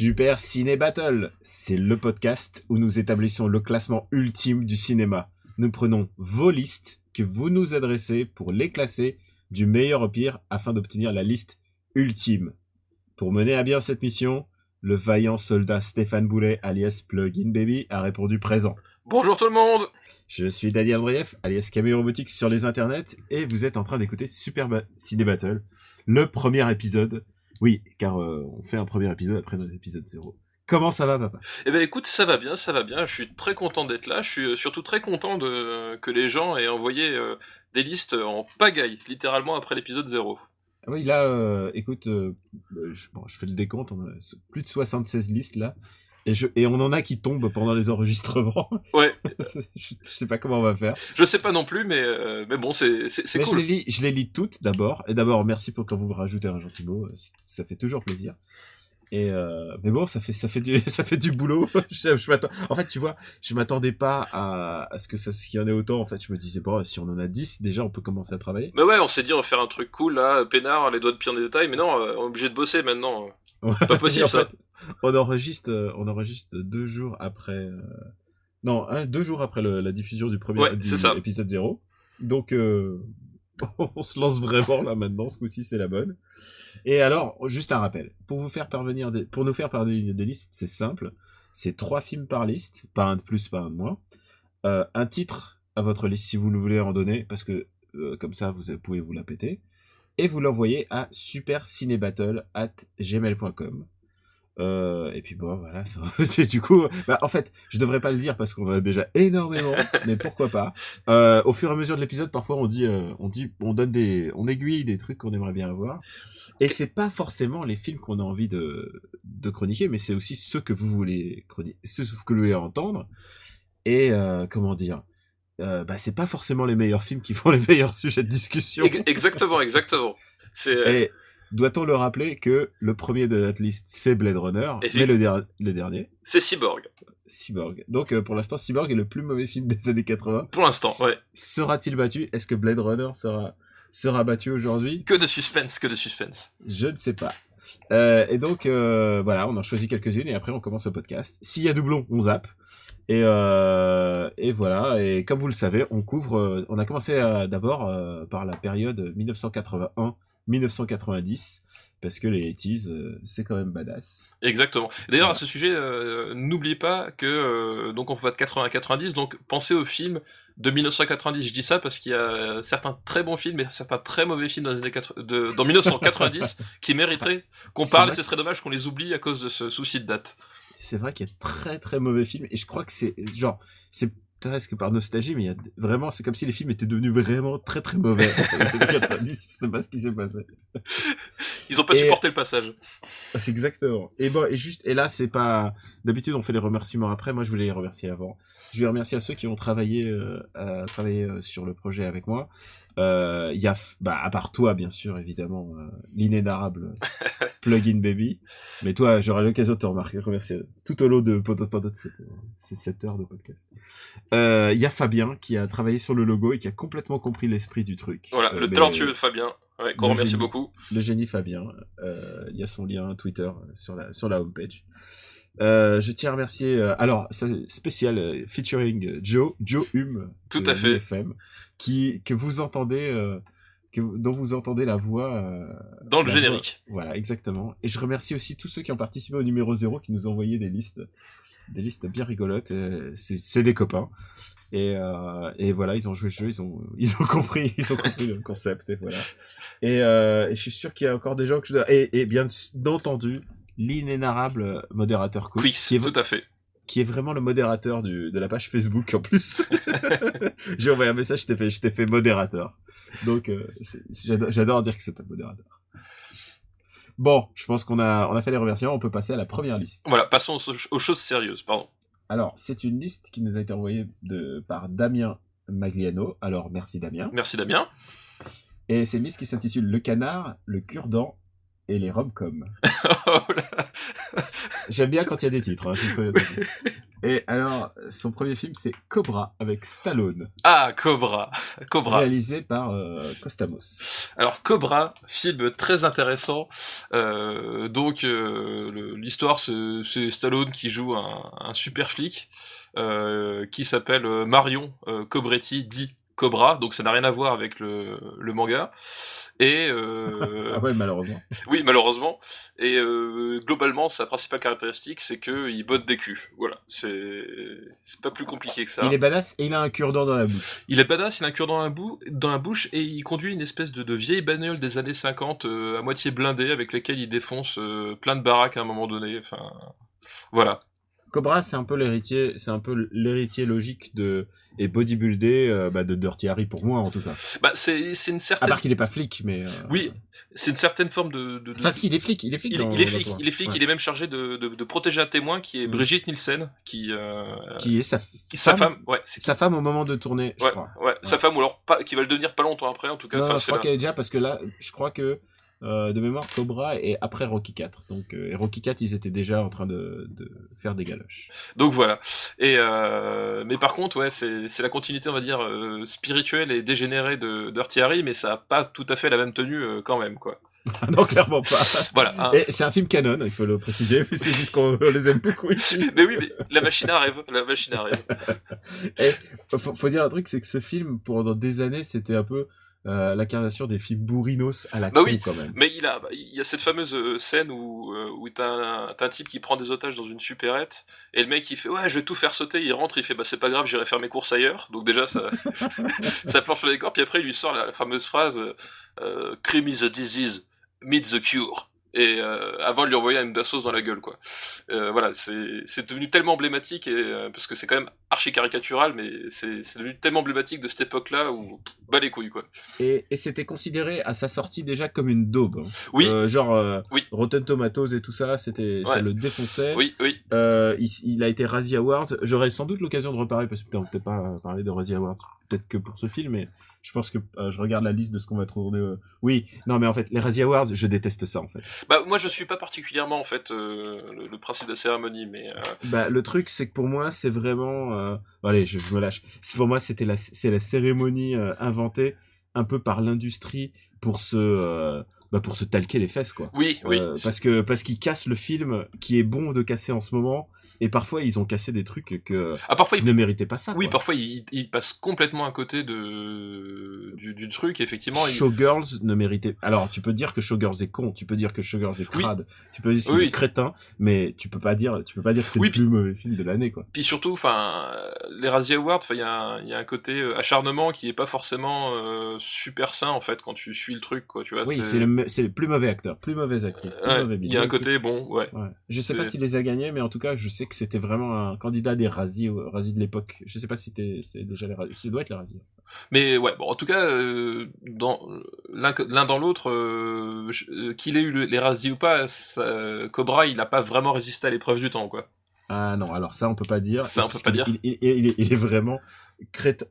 Super Ciné Battle, c'est le podcast où nous établissons le classement ultime du cinéma. Nous prenons vos listes que vous nous adressez pour les classer du meilleur au pire afin d'obtenir la liste ultime. Pour mener à bien cette mission, le vaillant soldat Stéphane Boulet alias Plugin Baby a répondu présent. Bonjour tout le monde Je suis Daniel Andreev alias Camille Robotics sur les internets et vous êtes en train d'écouter Super Ciné Battle, le premier épisode. Oui, car euh, on fait un premier épisode après notre épisode 0. Comment ça va papa? Eh ben écoute, ça va bien, ça va bien, je suis très content d'être là, je suis euh, surtout très content de que les gens aient envoyé euh, des listes en pagaille, littéralement après l'épisode 0. Ah Oui, là, euh, écoute, euh, euh, je, bon, je fais le décompte, on a plus de 76 listes là, et, je, et on en a qui tombent pendant les enregistrements. Ouais, je, je sais pas comment on va faire. je sais pas non plus, mais, euh, mais bon, c'est Mais je cool. les lis, je les lis toutes d'abord, et d'abord merci pour quand vous me rajoutez un gentil mot, euh, ça fait toujours plaisir. Et euh, mais bon, ça fait ça fait du ça fait du boulot. je, je m'attends- en fait, tu vois, je m'attendais pas à, à ce que ça ce qu'il y en ait autant. En fait, je me disais bon, si on en a 10, déjà on peut commencer à travailler. Mais ouais, on s'est dit on va faire un truc cool là, peinard, les doigts de pied en détail, mais non, on est obligé de bosser maintenant. Pas possible, en ça. fait, on enregistre, euh, on enregistre deux jours après. euh, Non, deux jours après le- la diffusion du premier Ouais, du épisode 0. Donc, euh, on se lance vraiment là maintenant. Ce coup-ci, c'est la bonne. Et alors, juste un rappel. Pour vous faire parvenir des, pour nous faire parvenir des listes, c'est simple. C'est trois films par liste, pas un de plus, pas un de moins. Euh, un titre à votre liste si vous le voulez en donner, parce que euh, comme ça, vous pouvez vous la péter. Et vous l'envoyez à supercinébattle at gmail.com. Euh, et puis bon, voilà, c'est du coup, bah, en fait, je devrais pas le dire parce qu'on en a déjà énormément, mais pourquoi pas. Euh, au fur et à mesure de l'épisode, parfois on dit, euh, on dit, on donne des, on aiguille des trucs qu'on aimerait bien avoir. Et c'est pas forcément les films qu'on a envie de, de chroniquer, mais c'est aussi ceux que vous voulez chroniquer, ceux que vous voulez entendre. Et euh, comment dire, euh, bah c'est pas forcément les meilleurs films qui font les meilleurs sujets de discussion. Ex- exactement, exactement. Euh, Et doit-on le rappeler que le premier de notre liste, c'est Blade Runner, mais le, der- le dernier, c'est Cyborg, Cyborg. Donc euh, pour l'instant, Cyborg est le plus mauvais film des années 80. pour l'instant, ouais. Sera-t-il battu? Est-ce que Blade Runner sera, sera battu aujourd'hui? Que de suspense, que de suspense. Je ne sais pas. Euh, et donc euh, voilà, on en choisit quelques-unes et après on commence le podcast. S'il y a doublon, on zappe. Et, euh, et voilà, et comme vous le savez, on couvre, euh, on a commencé d'abord euh, par la période 1981-1990, parce que les 80s, euh, c'est quand même badass. Exactement. D'ailleurs, Voilà. à ce sujet, euh, n'oubliez pas que donc donc on va de 80 à 90, donc pensez aux films de 1990. Je dis ça parce qu'il y a certains très bons films et certains très mauvais films dans, les années 80 de, dans 1990 qui mériteraient qu'on parle. Et ce serait dommage qu'on les oublie à cause de ce souci de date. C'est vrai qu'il y a très très mauvais films, et je crois que c'est genre, c'est presque par nostalgie, mais il y a vraiment, c'est comme si les films étaient devenus vraiment très très mauvais. dans les années 90, je sais pas ce qui s'est passé. Ils ont pas Et- supporté le passage. C'est exactement. Et bon, et juste, et là, c'est pas. D'habitude, on fait les remerciements après. Moi, je voulais les remercier avant. Je vais remercier à ceux qui ont travaillé, euh, à travailler euh, sur le projet avec moi. Euh, Il y a, bah, à part toi, bien sûr, évidemment, euh, l'inénarrable Plugin Baby. Mais toi, j'aurai l'occasion de te remarquer, remercier tout au long de pendant, pendant cette, ces 7 heures de podcast. Euh, Il y a Fabien qui a travaillé sur le logo et qui a complètement compris l'esprit du truc. Voilà, le mais- talentueux Fabien, ouais, qu'on remercie génie. beaucoup. le génie Fabien. Euh, Il y a son lien Twitter sur la sur la homepage. Euh, je tiens à remercier. euh, alors, spécial euh, featuring Joe Joe Hume. Tout de à fait. l'UFM, qui que vous entendez, que dont vous entendez la voix. Dans le générique. voix. Voilà, exactement. Et je remercie aussi tous ceux qui ont participé au numéro 0 qui nous ont envoyé des listes, des listes bien rigolotes. C'est c'est des copains. Et, euh, et voilà, ils ont joué le jeu, ils ont, ils ont compris, ils ont compris le concept, et voilà. Et, euh, et je suis sûr qu'il y a encore des gens que je dois... Et, et bien entendu, l'inénarrable modérateur Quiz, Quiz, qui, est, tout à fait. qui est vraiment le modérateur du, de la page Facebook en plus. J'ai envoyé un message, je t'ai fait, je t'ai fait modérateur. Donc, euh, j'adore j'adore dire que c'est un modérateur. Bon, je pense qu'on a, on a fait les remerciements, on peut passer à la première liste. Voilà, passons aux, aux choses sérieuses, pardon. Alors, c'est une liste qui nous a été envoyée de, par Damien Magliano. Alors, merci Damien. Merci Damien. Et c'est une liste qui s'intitule Le canard, le cure-dent et les rom-coms. Oh. J'aime bien quand il y a des titres. hein, Et alors, son premier film, c'est Cobra avec Stallone, ah, Cobra. Cobra. réalisé par euh, Costamos. Alors Cobra, film très intéressant. Euh, donc euh, l'histoire, c'est Stallone qui joue un, un super flic euh, qui s'appelle Marion Cobretti, dit Cobra. Donc ça n'a rien à voir avec le, le manga. Et euh, Ah ouais, malheureusement. oui, malheureusement. Et euh, globalement, sa principale caractéristique, c'est que il botte des culs. Voilà, c'est c'est pas plus compliqué que ça. Il est badass et il a un cure-dent dans la bouche. Il est badass, il a un cure dans la, boue, dans la bouche et il conduit une espèce de, de vieille bagnole des années 50 euh, à moitié blindée avec lesquelles il défonce plein de baraques à un moment donné. Enfin, voilà. Cobra, c'est un peu l'héritier, c'est un peu l'héritier logique de et bodybuildé euh, bah, de Dirty Harry pour moi en tout cas. Bah, c'est c'est une À certaine. part qu'il est pas flic, mais. euh, Oui, c'est une certaine forme de. de, de- Enfin, si, il est flic, il est flic. il, dans- il est flic, il est flic, Ouais. il est même chargé de, de, de protéger un témoin qui est Mm. Brigitte Nielsen, qui, euh, Qui est sa, qui- sa femme femme, ouais, c'est sa femme au moment de tourner, je ouais, crois. ouais, sa femme ou alors pas, qui va le devenir pas longtemps après, en tout cas. Non, Enfin, je c'est crois là. qu'elle est déjà parce que là, je crois que euh, de mémoire, Cobra est après Rocky 4. Donc, euh, et Rocky 4, ils étaient déjà en train de, de faire des galoches. Donc voilà. Et euh, mais par contre, ouais, c'est la continuité, on va dire, spirituelle et dégénérée de Dirty Harry, mais ça a pas tout à fait la même tenue quand même, quoi. non, clairement pas. Voilà. hein. Et c'est un film canon, il faut le préciser. C'est juste qu'on les aime beaucoup ici. Mais oui, mais la machine à rêve, la machine à rêve. Faut, faut dire un truc, c'est que ce film, pendant des années, c'était un peu euh, l'incarnation des films bourrinos à la Bah con, oui. quand même. Mais il a, il y a cette fameuse euh, scène où, euh, où t'as un, un type qui prend des otages dans une supérette, et le mec il fait ouais je vais tout faire sauter, il rentre, il fait bah c'est pas grave, j'irai faire mes courses ailleurs. Donc déjà ça, ça planche le décor, puis après il lui sort la, la fameuse phrase euh, crime is a disease, meet the cure. Et euh, avant de lui envoyer une sauce dans la gueule quoi. Euh, voilà, c'est c'est devenu tellement emblématique et euh, parce que c'est quand même archi caricatural, mais c'est c'est devenu tellement emblématique de cette époque-là où pff, bah les couilles quoi. Et, et c'était considéré à sa sortie déjà comme une daube. Oui, genre Oui. Rotten Tomatoes et tout ça, c'était ça le défonçait. oui, oui. Il, il a été Razzie Awards. J'aurai sans doute l'occasion de reparler parce que peut-être pas parler de Razzie Awards, peut-être que pour ce film, mais je pense que euh, je regarde la liste de ce qu'on va trouver. euh, Oui, non, mais en fait, les Razzie Awards, je déteste ça en fait. Bah moi je suis pas particulièrement en fait euh, le, le principe de la cérémonie, mais Bah, le truc, c'est que pour moi, c'est vraiment. Allez, je, je me lâche. Pour moi, c'était la, c'est la cérémonie inventée un peu par l'industrie pour se, bah, pour se talquer les fesses, quoi. oui, oui. Parce que parce qu'ils cassent le film qui est bon de casser en ce moment et parfois ils ont cassé des trucs que Ah parfois qui il... ne méritaient pas ça oui, quoi. parfois il, il passe complètement à côté de du, du truc. Effectivement, il... Showgirls ne méritait alors tu peux dire que Showgirls est con tu peux dire que Showgirls est Oui. crade tu peux dire qu'il Oui. est crétin mais tu peux pas dire tu peux pas dire que c'est Oui, le plus mauvais film de l'année quoi puis surtout, enfin, les Razzie Awards, il y, il y a un côté euh, acharnement qui est pas forcément euh, super sain en fait quand tu suis le truc, quoi. Tu vois. oui c'est le le plus mauvais acteur plus mauvaise actrice plus Ouais, mauvais il y a un côté bon, ouais. ouais. je sais pas s'il les a gagnés mais en tout cas je sais que c'était vraiment un candidat des Razzie euh, Razzie de l'époque je sais pas si c'était déjà les Razzie ça doit être les Razzie Mais ouais, bon, en tout cas, euh, dans l'un dans l'autre, euh, qu'il ait eu le- les Razzie ou pas, ça- Cobra, il a pas vraiment résisté à l'épreuve du temps, quoi. Ah non, alors ça on peut pas dire. Ça, on peut pas qu'il- dire. Il, il- il est, il vraiment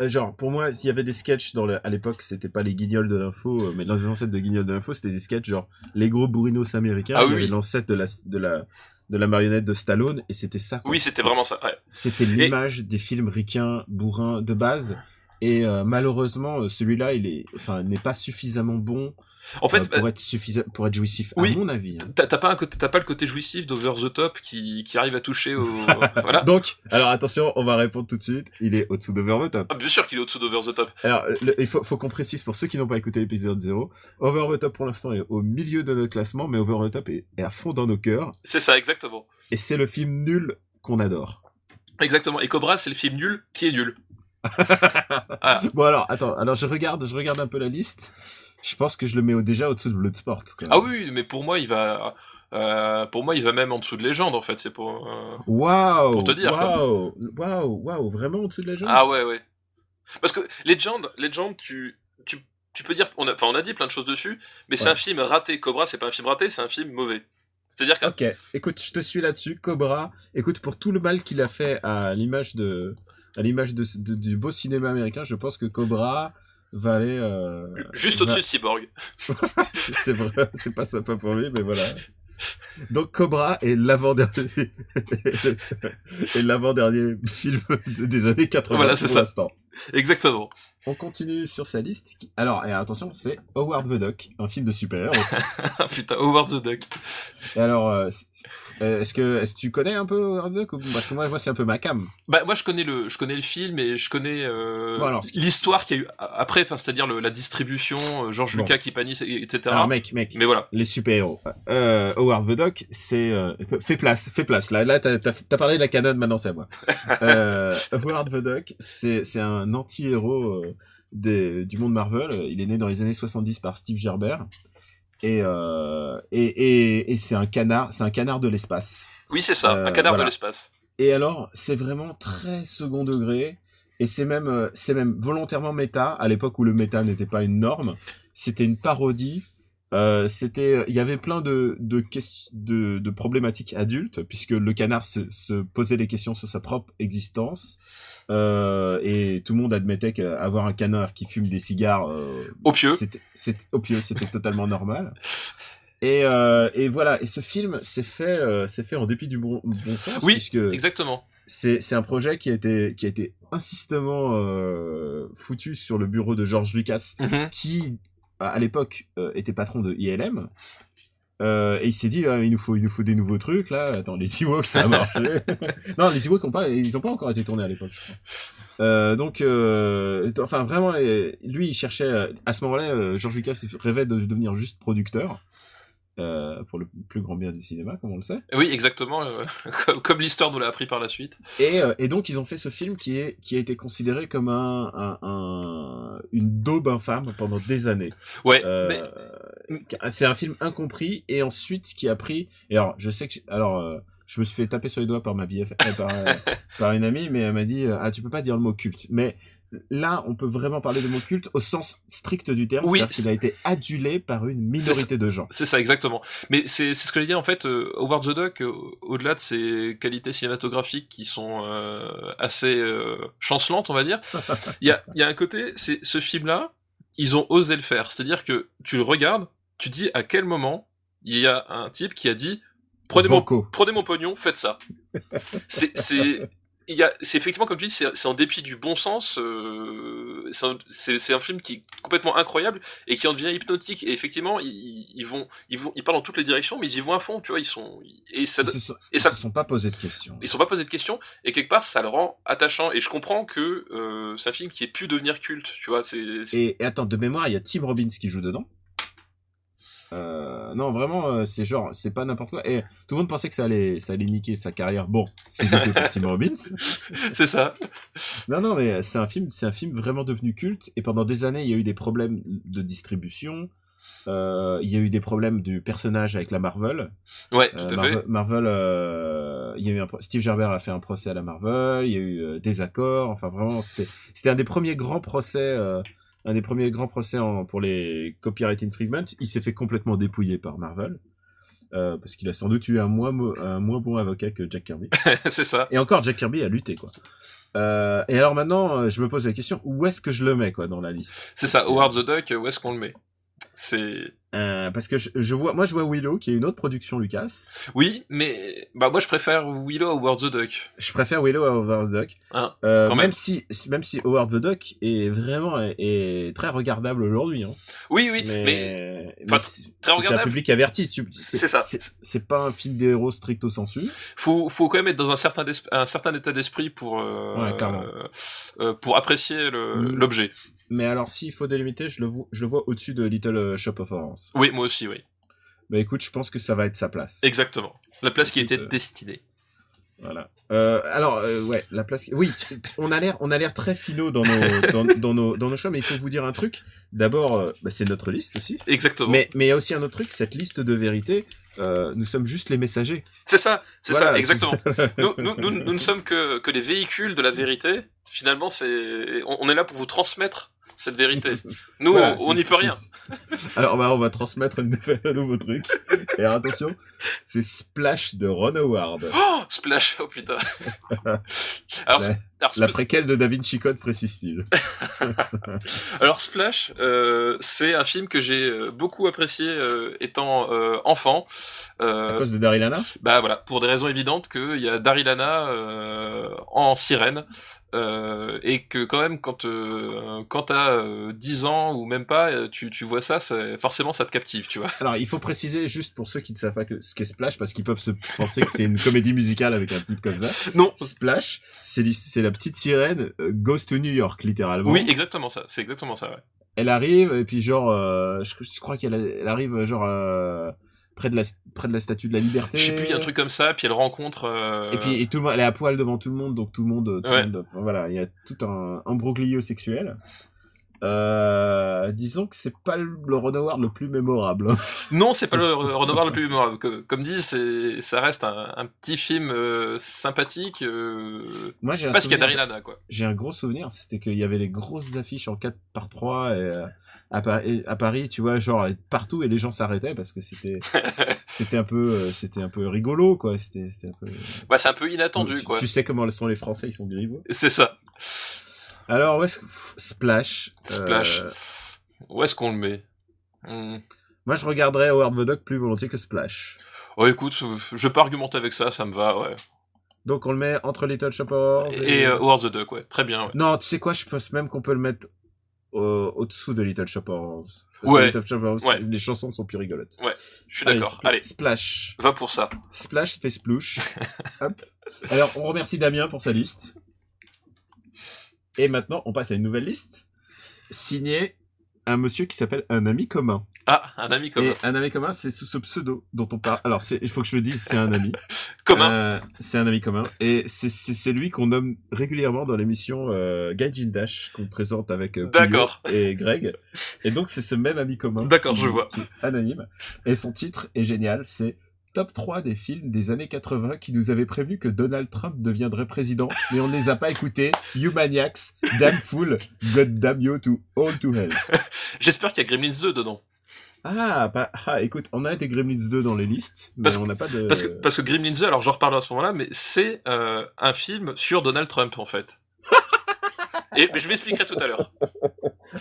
Genre pour moi, s'il y avait des sketchs dans le, à l'époque, c'était pas les guignols de l'info, mais dans les ancêtres de guignols de l'info, c'était des sketchs genre les gros bourrinos américains. Ah il oui. l'ancêtre de la de la de la marionnette de Stallone et c'était ça. quoi. Oui, c'était vraiment ça. Ouais. C'était l'image des films ricains bourrins de base. Et euh, malheureusement, euh, celui-là, il est, enfin, n'est pas suffisamment bon En fait, euh, pour être suffisant, pour être jouissif, oui. à mon avis. hein. T'as t'as pas un côté, t'as pas le côté jouissif d'over the top qui, qui arrive à toucher au, voilà. Donc, alors attention, on va répondre tout de suite. Il est au-dessous d'Over the Top. Ah, bien sûr qu'il est au-dessous d'over the top. Alors, le- il faut, faut qu'on précise pour ceux qui n'ont pas écouté l'épisode 0, Over the Top pour l'instant est au milieu de notre classement, mais Over the Top est, est à fond dans nos cœurs, C'est ça, exactement. et c'est le film nul qu'on adore. Exactement. Et Cobra, c'est le film nul qui est nul. Voilà. Bon alors, attends, alors je regarde, je regarde un peu la liste. Je pense que je le mets au- déjà au-dessous de Bloodsport. quand même. Ah oui, mais pour moi, il va, euh, pour moi, il va même en dessous de légende, en fait. C'est pour, euh, Waouh Pour te dire. Waouh Waouh Waouh Vraiment au-dessus de la jambe? Ah ouais, ouais. Parce que Legend, Legend, tu, tu, tu peux dire, on a, enfin, on a dit plein de choses dessus, mais c'est un film raté. Cobra, c'est pas un film raté, c'est un film mauvais. C'est-à-dire que Ok, écoute, je te suis là-dessus. Cobra, écoute, pour tout le mal qu'il a fait à l'image de, à l'image de, de- du beau cinéma américain, je pense que Cobra va aller. euh, juste va- au-dessus de Cyborg. C'est vrai, c'est pas sympa pour lui, mais voilà. Donc Cobra est l'avant-dernier l'avant-dernier film de- des années 80 Voilà, c'est pour ça. l'instant. Exactement. On continue sur sa liste. Alors, et attention, c'est Howard the Duck, un film de super-héros. Putain, Howard the Duck. Et alors, euh, euh, est-ce que, est-ce que tu connais un peu Howard the Duck ou- Parce que moi, moi c'est un peu ma cam. Bah moi je connais le je connais le film et je connais euh, Bon, l'histoire qu'il y a eu après enfin c'est-à-dire la distribution George Bon. Lucas qui panisse et- etc. Alors, mec, mec, Mais voilà. les super-héros. Euh, Howard the Duck, c'est... Fais place, fais place. Là, là t'as, parlé de la canon, maintenant c'est à moi. Howard the Duck, c'est, c'est un anti-héros euh, des, du monde Marvel. Il est né dans les années 70 par Steve Gerber. Et, euh, et, et, et c'est un canard, c'est un canard de l'espace. Oui c'est ça, Euh, un canard voilà. de l'espace. Et alors, c'est vraiment très second degré. Et c'est même, c'est même volontairement méta, à l'époque où le méta n'était pas une norme. C'était une parodie. Euh, c'était, il y avait plein de, de, de, de problématiques adultes, puisque le canard se, se posait des questions sur sa propre existence. Euh, et tout le monde admettait qu'avoir un canard qui fume des cigares, euh, Au pieu. c'était, c'était, totalement normal. Et, euh, et voilà. Et ce film s'est fait, euh, s'est fait en dépit du bon, bon sens, Oui, puisque Exactement. c'est c'est un projet qui a été qui a été insistamment euh, foutu sur le bureau de George Lucas, Mhm. qui à à l'époque euh, était patron de ILM. Euh, et il s'est dit ah, il nous faut il nous faut des nouveaux trucs là attends les Ewoks ça a marché non les Ewoks ont pas ils ont pas encore été tournés à l'époque. Euh, donc euh, enfin vraiment lui il cherchait à ce moment-là George Lucas rêvait de devenir juste producteur euh, pour le plus grand bien du cinéma comme on le sait Oui exactement. euh, comme comme l'histoire nous l'a appris par la suite. Et, euh, et donc ils ont fait ce film qui est qui a été considéré comme un, un, un- une daube infâme pendant des années. Ouais. Mais C'est un film incompris et ensuite qui a pris. Et alors je sais que alors je me suis fait taper sur les doigts par ma BF, par, par une amie, mais elle m'a dit ah tu peux pas dire le mot culte. Mais là on peut vraiment parler de mot culte au sens strict du terme. Oui, C'est-à-dire qu'il a été adulé par une minorité de gens. C'est ça, exactement. Mais c'est ce que je dis en fait. euh, Howard the Duck, euh, au-delà de ses qualités cinématographiques qui sont euh, assez euh, chancelantes, on va dire, il y a, il y a un côté, c'est ce film-là, ils ont osé le faire. C'est-à-dire que tu le regardes, tu dis à quel moment il y a un type qui a dit prenez mon, prenez mon pognon, faites ça. C'est c'est il y a, c'est effectivement comme tu dis, c'est c'est en dépit du bon sens. euh, c'est un, c'est- c'est un film qui est complètement incroyable et qui en devient hypnotique. Et effectivement, ils, ils vont, ils vont, ils parlent dans toutes les directions, mais ils y vont à fond. Tu vois, ils sont et ça, Ils se sont, et ils ça- se sont pas posé de questions. ils sont pas posés de questions et quelque part ça le rend attachant. Et je comprends que euh, c'est un film qui ait pu devenir culte. Tu vois, c'est c'est- Et, et attends, de mémoire, il y a Tim Robbins qui joue dedans. Euh, non, vraiment, euh, c'est genre, c'est pas n'importe quoi. Et tout le monde pensait que ça allait, ça allait niquer sa carrière. Bon, c'était pour Tim Robbins. c'est ça. Non, non, mais c'est un film, c'est un film vraiment devenu culte. Et pendant des années, il y a eu des problèmes de distribution. Euh, il y a eu des problèmes du personnage avec la Marvel. Ouais, tout à Marvel, fait. Marvel, il y a eu un, Steve Gerber a fait un procès à la Marvel. Il y a eu des accords. Enfin, vraiment, c'était, c'était un des premiers grands procès, un des premiers grands procès en, pour les copyright infringement. Il s'est fait complètement dépouiller par Marvel. Euh, parce qu'il a sans doute eu un moins, mo- un moins bon avocat que Jack Kirby. c'est ça. Et encore, Jack Kirby a lutté, quoi. Euh, et alors maintenant, euh, je me pose la question, où est-ce que je le mets, quoi, dans la liste? C'est ça. Howard the Duck, où est-ce qu'on le met? C'est euh, Parce que je, je vois, moi, je vois Willow, qui est une autre production Lucas. oui, mais bah moi je préfère Willow à Howard the Duck. Je préfère Willow à Howard the Duck. Hein, Euh, quand même. même. si, même si Howard the Duck est vraiment est, est très regardable aujourd'hui. Hein. Oui, oui, mais, mais, mais très c'est un regardable. public averti. C'est ça. C'est pas un film d'héros stricto sensu. faut faut quand même être dans un certain un certain état d'esprit pour euh, Ouais, pour apprécier l'objet. Mais alors, s'il faut délimiter, je le vois, je le vois au-dessus de Little Shop of Horrors. Oui, moi aussi, oui. Bah écoute, je pense que ça va être sa place. Exactement. La place qui était euh, destinée. Voilà. Euh, alors, euh, ouais, la place. Oui, on a l'air, on a l'air très philo dans nos, dans, dans nos, dans nos choix, mais il faut vous dire un truc. D'abord, euh, bah, c'est notre liste aussi. Exactement. Mais, mais il y a aussi un autre truc, cette liste de vérité. euh, nous sommes juste les messagers. C'est ça, c'est Voilà, ça, exactement. nous, nous, nous, nous ne sommes que, que les véhicules de la vérité. Finalement, c'est, on, on est là pour vous transmettre cette vérité. Nous, Voilà, on n'y peut rien. Alors, bah, on va transmettre une nouvelle- un nouveau truc. Et alors, attention, c'est Splash de Ron Howard. Oh, Splash, oh putain. alors, La- alors, La Spl- préquelle de Da Vinci Code, précise-t-il. alors, Splash, euh, c'est un film que j'ai euh, beaucoup apprécié euh, étant euh, enfant. À cause de Daryl Hannah? Bah voilà, pour des raisons évidentes qu'il y a Daryl Hannah en sirène euh, et que quand même quand euh, quand t'as euh, 10 ans ou même pas, euh, tu, tu vois ça, forcément ça te captive, tu vois. Alors, il faut préciser, juste pour ceux qui ne savent pas que, ce qu'est Splash, parce qu'ils peuvent se penser que c'est une comédie musicale avec un titre comme ça. Non. Splash, c'est la petite sirène euh, Goes to New York, littéralement. Oui, exactement ça. C'est exactement ça. Ouais. Elle arrive, et puis genre, euh, je, je crois qu'elle elle arrive genre euh, près de la près de la statue de la liberté. Je sais plus, il y a un truc comme ça, puis elle rencontre. euh, Et puis et tout le monde, elle est à poil devant tout le monde, donc tout le monde, tout le Ouais. monde- enfin, voilà, il y a tout un imbroglio sexuel. Euh, disons que c'est pas le Howard le plus mémorable. Non, c'est pas le Howard le plus mémorable. Comme, comme dit, c'est ça reste un, un petit film euh, sympathique. Euh, Moi, j'ai un parce qu'il y a Hannah, quoi. j'ai un gros souvenir, c'était qu'il y avait les grosses affiches en 4 par 3 et, à, Pa- et à Paris, tu vois, genre partout et les gens s'arrêtaient parce que c'était c'était un peu euh, c'était un peu rigolo quoi, c'était c'était un peu Ouais, c'est un peu inattendu, tu, quoi. tu sais comment sont les Français, ils sont grivots. C'est ça. Alors ouais, Splash. Splash. euh, Où est-ce qu'on le met? Hmm. moi, je regarderais Howard the Duck plus volontiers que Splash. Oh, écoute, je peux argumenter avec ça, ça me va, ouais. Donc on le met entre Little Shop Horrors Et euh, Howard the Duck, ouais. Très bien, ouais. Non, tu sais quoi, je pense même qu'on peut le mettre au- au-dessous de Little Shop Horrors. Ouais. Little Shop Horrors, Ouais. les chansons sont plus rigolotes. Je suis d'accord. Spl- Allez, Splash. va pour ça. Splash fait splouche. Hop. Alors, on remercie Damien pour sa liste. Et maintenant, on passe à une nouvelle liste. Signée un monsieur qui s'appelle un ami commun. Ah, un ami commun. Et un ami commun, c'est sous ce pseudo dont on parle. Alors, c'est, il faut que je le dise, c'est un ami. Commun. Euh, c'est un ami commun. Et c'est, celui qu'on nomme régulièrement dans l'émission euh, Gaijin Dash, qu'on présente avec euh, D'accord. et Greg. Et donc, c'est ce même ami commun. D'accord, je vois. anonyme. Et son titre est génial. C'est Top 3 des films des années 80 qui nous avaient prévenu que Donald Trump deviendrait président, mais on ne les a pas écoutés. You Maniacs, Damn Fool, God Damn You to All to Hell. J'espère qu'il y a Gremlins 2 dedans. Ah, bah, ah, écoute, on a des Gremlins 2 dans les listes, mais Parce on n'a pas de... Parce que, parce que Gremlins 2, alors j'en reparlerai à ce moment-là, mais c'est euh, un film sur Donald Trump, en fait. Et mais je m'expliquerai tout à l'heure.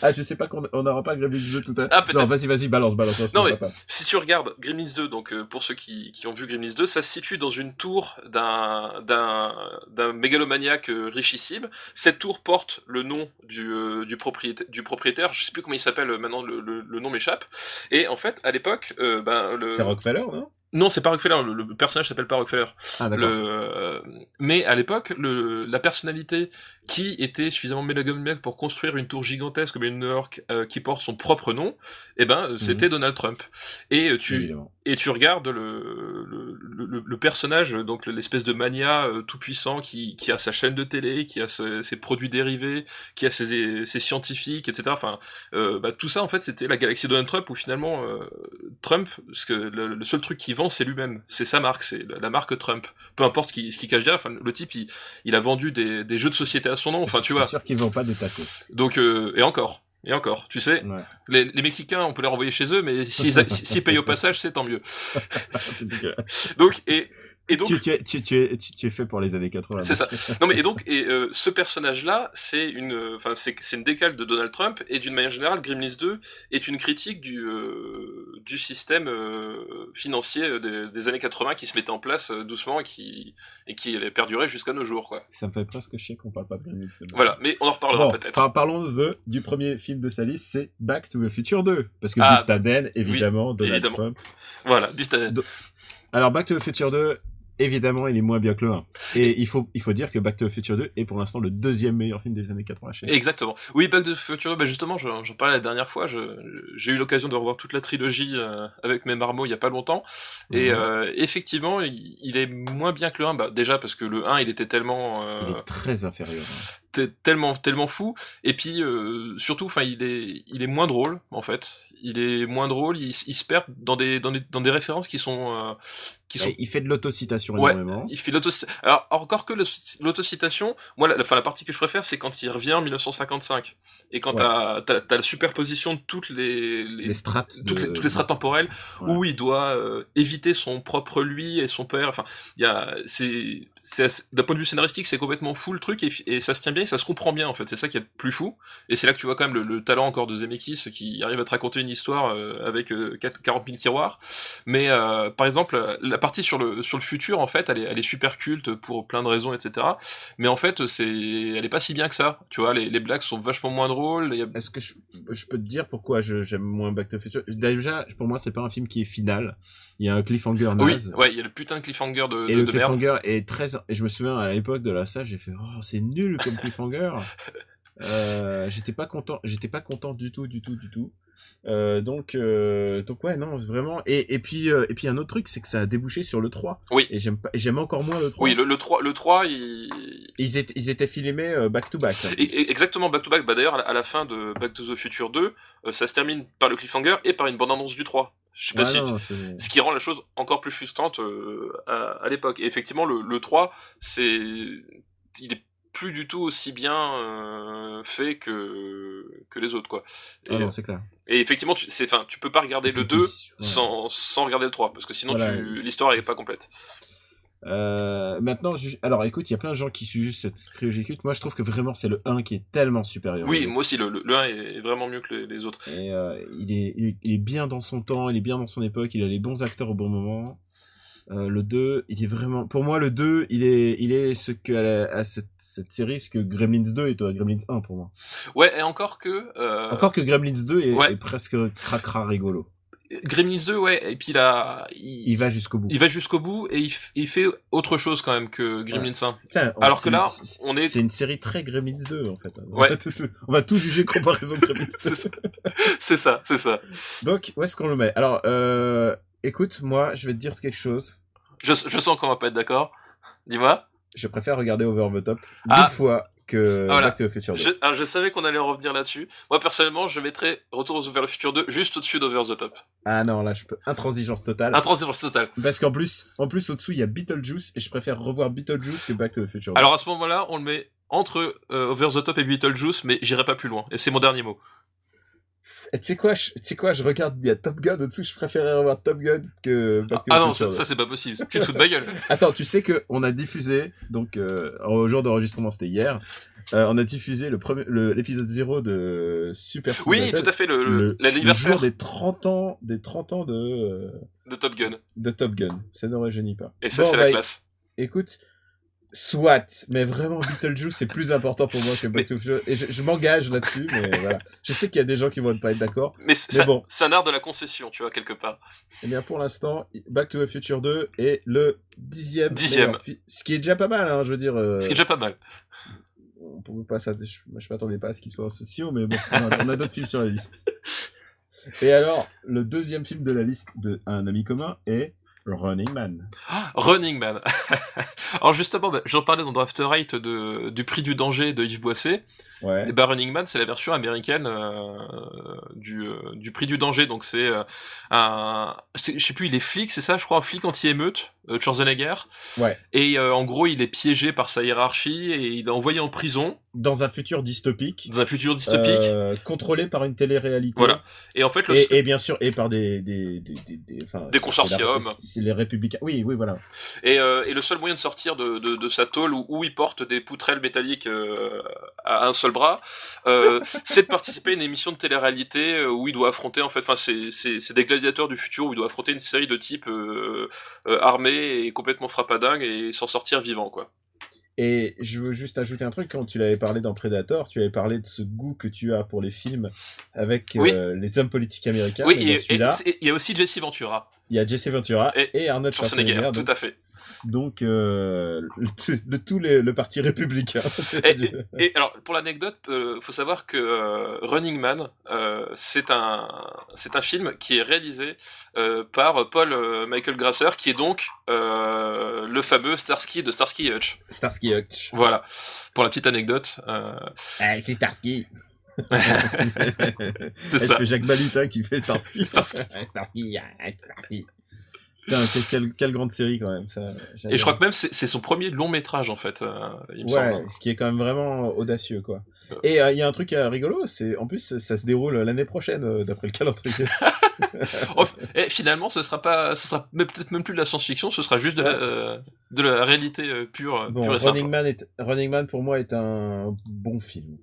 Ah, je sais pas qu'on on n'aura pas Gremlins 2 tout à l'heure. Ah, peut-être. non, vas-y, vas-y, balance, balance. Non, mais- pas. Si tu regardes Gremlins 2, donc euh, pour ceux qui, qui ont vu Gremlins 2, ça se situe dans une tour d'un d'un d'un mégalomaniaque euh, richissime. Cette tour porte le nom du euh, du propriétaire du propriétaire. Je sais plus comment il s'appelle euh, maintenant. Le, le, le nom m'échappe. Et en fait, à l'époque, euh, ben le C'est Rockefeller, non? Non, c'est pas Rockefeller. Le, le personnage s'appelle pas Rockefeller. Ah, Le, euh, mais à l'époque, le, la personnalité qui était suffisamment mégalomaniaque pour construire une tour gigantesque comme une New York euh, qui porte son propre nom, eh ben, c'était Donald Trump. Et euh, tu, Évidemment. et tu regardes le, le, le, le personnage, donc l'espèce de mania euh, tout puissant qui, qui a sa chaîne de télé, qui a ses, ses produits dérivés, qui a ses, ses scientifiques, etc. Enfin, euh, bah, tout ça en fait c'était la galaxie Donald Trump où finalement euh, Trump, parce que le, le seul truc qui vend c'est lui-même, c'est sa marque, c'est la, marque Trump. Peu importe ce qu'il qu'il cache derrière, enfin, le type il, il a vendu des, des jeux de société à son nom, enfin tu vois. C'est sûr qu'ils vendent pas des tacos. Donc euh, et encore. Et encore, tu sais, Ouais. les, les Mexicains, on peut les renvoyer chez eux, mais s'ils payent au passage, c'est tant mieux. Donc, et, et donc, tu, tu, es, tu, tu, es, tu, es fait pour les années 80. C'est ça. Non mais et donc et euh, ce personnage-là, c'est une, euh, enfin c'est une décale de Donald Trump et d'une manière générale, Gremlins 2 est une critique du euh, du système euh, financier des, des années 80 qui se mettait en place doucement et qui et qui allait perdurer jusqu'à nos jours quoi. Ça me fait presque chier qu'on parle pas de Gremlins. Voilà, mais on en reparlera Bon, peut-être. par- parlons de, du premier film de sa liste, c'est Back to the Future 2. Parce que Ah, Biff Tannen, évidemment, Donald évidemment. Trump. Voilà, Biff-Tannen. Alors, Back to the Future 2, évidemment, il est moins bien que le 1. Et il faut, il faut dire que Back to the Future 2 est pour l'instant le deuxième meilleur film des années 80 chez nous. Exactement. Oui, Back to the Future, bah justement, j'en parlais la dernière fois. J'ai eu l'occasion de revoir toute la trilogie euh, avec mes marmots il y a pas longtemps. Et Mhm. euh, effectivement, il, il est moins bien que le 1. Bah, déjà parce que le 1, il était tellement, Il euh, est très inférieur. hein. Tellement tellement fou et puis euh, surtout enfin il est il est moins drôle en fait il est moins drôle il, il se perd dans des dans des dans des références qui sont euh, qui sont Il fait de l'autocitation Ouais, énormément. il fait l'auto alors encore que l'autocitation moi la, la- enfin, la partie que je préfère c'est quand il revient en 1955 et quand Ouais. t'as t'as t'as la superposition de toutes les, les, Les strates. toutes, de- les, toutes les strates temporelles Ouais. où il doit euh, éviter son propre lui et son père. Enfin, il y a, c'est, d'un point de vue scénaristique, c'est complètement fou le truc et, ça se tient bien, et ça se comprend bien en fait. C'est ça qui est plus fou. Et c'est là que tu vois quand même le, le talent encore de Zemeckis qui arrive à te raconter une histoire euh, avec euh, 4 40 000 tiroirs. Mais euh, par exemple, la partie sur le sur le futur, en fait, elle est, super culte pour plein de raisons, etc. Mais en fait, c'est, elle est pas si bien que ça. Tu vois, les, blagues sont vachement moins drôles. Est-ce que je, peux te dire pourquoi j'aime moins Back to Future? Déjà, pour moi, c'est pas un film qui est final. Il y a un cliffhanger Oui, naze. ouais, il y a le putain de cliffhanger de, Et de, le de merde. cliffhanger est très. Et je me souviens à l'époque de la salle, j'ai fait oh c'est nul comme cliffhanger. euh, j'étais pas content, j'étais pas content du tout, du tout, du tout. Euh, donc euh, donc ouais non vraiment et et puis euh, et puis un autre truc c'est que ça a débouché sur le 3. Oui. Et j'aime pas j'aime encore moins le 3. Oui, le, le 3, le 3 il... Ils étaient ils étaient filmés back to back. Et- et- exactement back to back. Bah d'ailleurs à la- fin de Back to the Future 2, euh, ça se termine par le cliffhanger et par une bande annonce du 3. Je sais pas Ouais, si non, ce qui rend la chose encore plus frustrante euh, à, à l'époque. Et effectivement le, le 3, c'est il est plus du tout aussi bien euh, fait que que les autres quoi. Et, Ah non, c'est clair. et effectivement tu c'est enfin tu peux pas regarder le 2 Ouais. sans sans regarder le 3 parce que sinon Voilà. tu l'histoire est pas complète. Euh, maintenant, ju- alors écoute, il y a plein de gens qui suivent cette trilogie culte. Moi, je trouve que vraiment c'est le 1 qui est tellement supérieur. Oui, moi aussi le, le, le 1 est, vraiment mieux que les, les autres. Et euh, il, est, il, est, bien dans son temps, il est bien dans son époque, il a les bons acteurs au bon moment. Euh, le 2, il est vraiment. Pour moi, le 2, il est, il est ce que à, la- à cette, cette série, ce que Gremlins 2 est à Gremlins 1 pour moi. Ouais, et encore que euh, Encore que Gremlins 2 est, ouais. est presque cracra rigolo. Gremlins 2, ouais, et puis là, il, Il va jusqu'au bout. il va jusqu'au bout et il, fait autre chose quand même que Gremlins 1. Putain, on- Alors que là, on est, c'est une série très Gremlins 2 en fait. On, Ouais. va, tout, on va tout juger comparaison de Gremlins 2. c'est ça, c'est ça, ça. Donc, où est-ce qu'on le met? Alors, euh, écoute, moi, je vais te dire quelque chose. Je, je sens qu'on va pas être d'accord. Dis-moi. Je préfère regarder Over the Top Ah. deux fois que Ah, voilà. Back to the Future 2. Je, ah, je savais qu'on allait en revenir là-dessus. Moi, personnellement, je mettrais Retour vers le futur 2 juste au-dessus d'Over the Top. Ah non, là, je peux. Intransigeance totale. Intransigeance totale. Parce qu'en plus, en plus au-dessous, il y a Beetlejuice et je préfère revoir Beetlejuice que Back to the Future 2. Alors à ce moment-là, on le met entre euh, Over the Top et Beetlejuice, mais j'irai pas plus loin. Et c'est mon dernier mot. Tu sais quoi, je- tu sais quoi, je regarde, il y a Top Gun au-dessous, je préférais revoir Top Gun que Back Ah the non, ça, 2. ça c'est pas possible. Tu te fous de ma gueule. Attends, tu sais que on a diffusé, donc euh, au jour d'enregistrement, c'était hier, euh, on a diffusé le premier, l'épisode 0 de Super Oui, Battle, tout à fait, le, le, le- le l'anniversaire jour des 30 ans, des 30 ans de, euh, de Top Gun. de Top Gun. Ça ne rajeunit pas. Et ça, Bon, c'est bah, la classe. Écoute, soit, mais vraiment Beetlejuice c'est plus important pour moi que Back to the Future. Et je, je m'engage là-dessus, mais voilà. Je sais qu'il y a des gens qui vont ne pas être d'accord. Mais c'est bon. c'est un art de la concession, tu vois, quelque part. Eh bien, pour l'instant, Back to the Future 2 est le dixième. Dixième. Ce qui est déjà pas mal, hein, je veux dire. euh, Ce qui est déjà pas mal. on pas ça. Je, je m'attendais pas à ce qu'il soit en socio, mais bon, on a, on a d'autres films sur la liste. Et alors, le deuxième film de la liste de un ami commun est Running Man. Running Man. Alors justement, bah, j'en parlais dans After Eight de, du prix du danger de Yves Boisset. Ouais. Et bah Running Man, c'est la version américaine euh, du, euh, du prix du danger. Donc c'est euh, un, je sais plus, il est flic, c'est ça, je crois, un flic anti-émeute, euh, Schwarzenegger. Ouais. Et en gros, il est piégé par sa hiérarchie et il est envoyé en prison Dans un futur dystopique. dans un futur dystopique. euh, contrôlé par une télé-réalité. Voilà. Et en fait, le, Et, et bien sûr, et par des des des des, des, enfin, Des consortiums. c'est les républicains. Oui, oui, voilà. Et, euh, et le seul moyen de sortir de, de, de sa tôle où, où il porte des poutrelles métalliques euh, à un seul bras, euh, c'est de participer à une émission de télé-réalité euh, où il doit affronter, en fait, enfin, c'est, c'est, c'est des gladiateurs du futur où il doit affronter une série de types euh, euh, armés et complètement frappadingues et s'en sortir vivant, quoi. Et je veux juste ajouter un truc, quand tu l'avais parlé dans Predator, tu avais parlé de ce goût que tu as pour les films avec Oui. euh, les hommes politiques américains. oui, et il y a aussi Jesse Ventura. il y a Jesse Ventura Et et, Arnold Schwarzenegger, Schwarzenegger. tout Donc, à fait. Donc, euh, le, tout- le tout les- le parti républicain. Et, et- et alors, pour l'anecdote, euh, faut savoir que euh, Running Man, euh, c'est un, c'est un film qui est réalisé par Paul Michael Grasser, qui est donc le fameux Starsky de Starsky et Hutch. Starsky Hutch. Voilà, pour la petite anecdote. Ah, c'est Starsky. c'est ça. Fais Jacques Balutin qui fait Starsky. Starsky. Starsky, Starsky. Putain, c'est- quelle, quelle grande série quand même. Ça, Et je crois que même c'est son premier long métrage en fait, euh, il me Ouais, semble. ce qui est quand même vraiment audacieux, quoi. Ouais. Et euh, il y a un truc euh, rigolo, c'est en plus ça se déroule l'année prochaine euh, d'après le calendrier. Oh, et finalement, ce sera pas, ce sera peut-être même plus de la science-fiction, ce sera juste de la, euh, de la réalité euh, pure, bon, pure et simple. Running Man, est... Running Man pour moi est un bon film.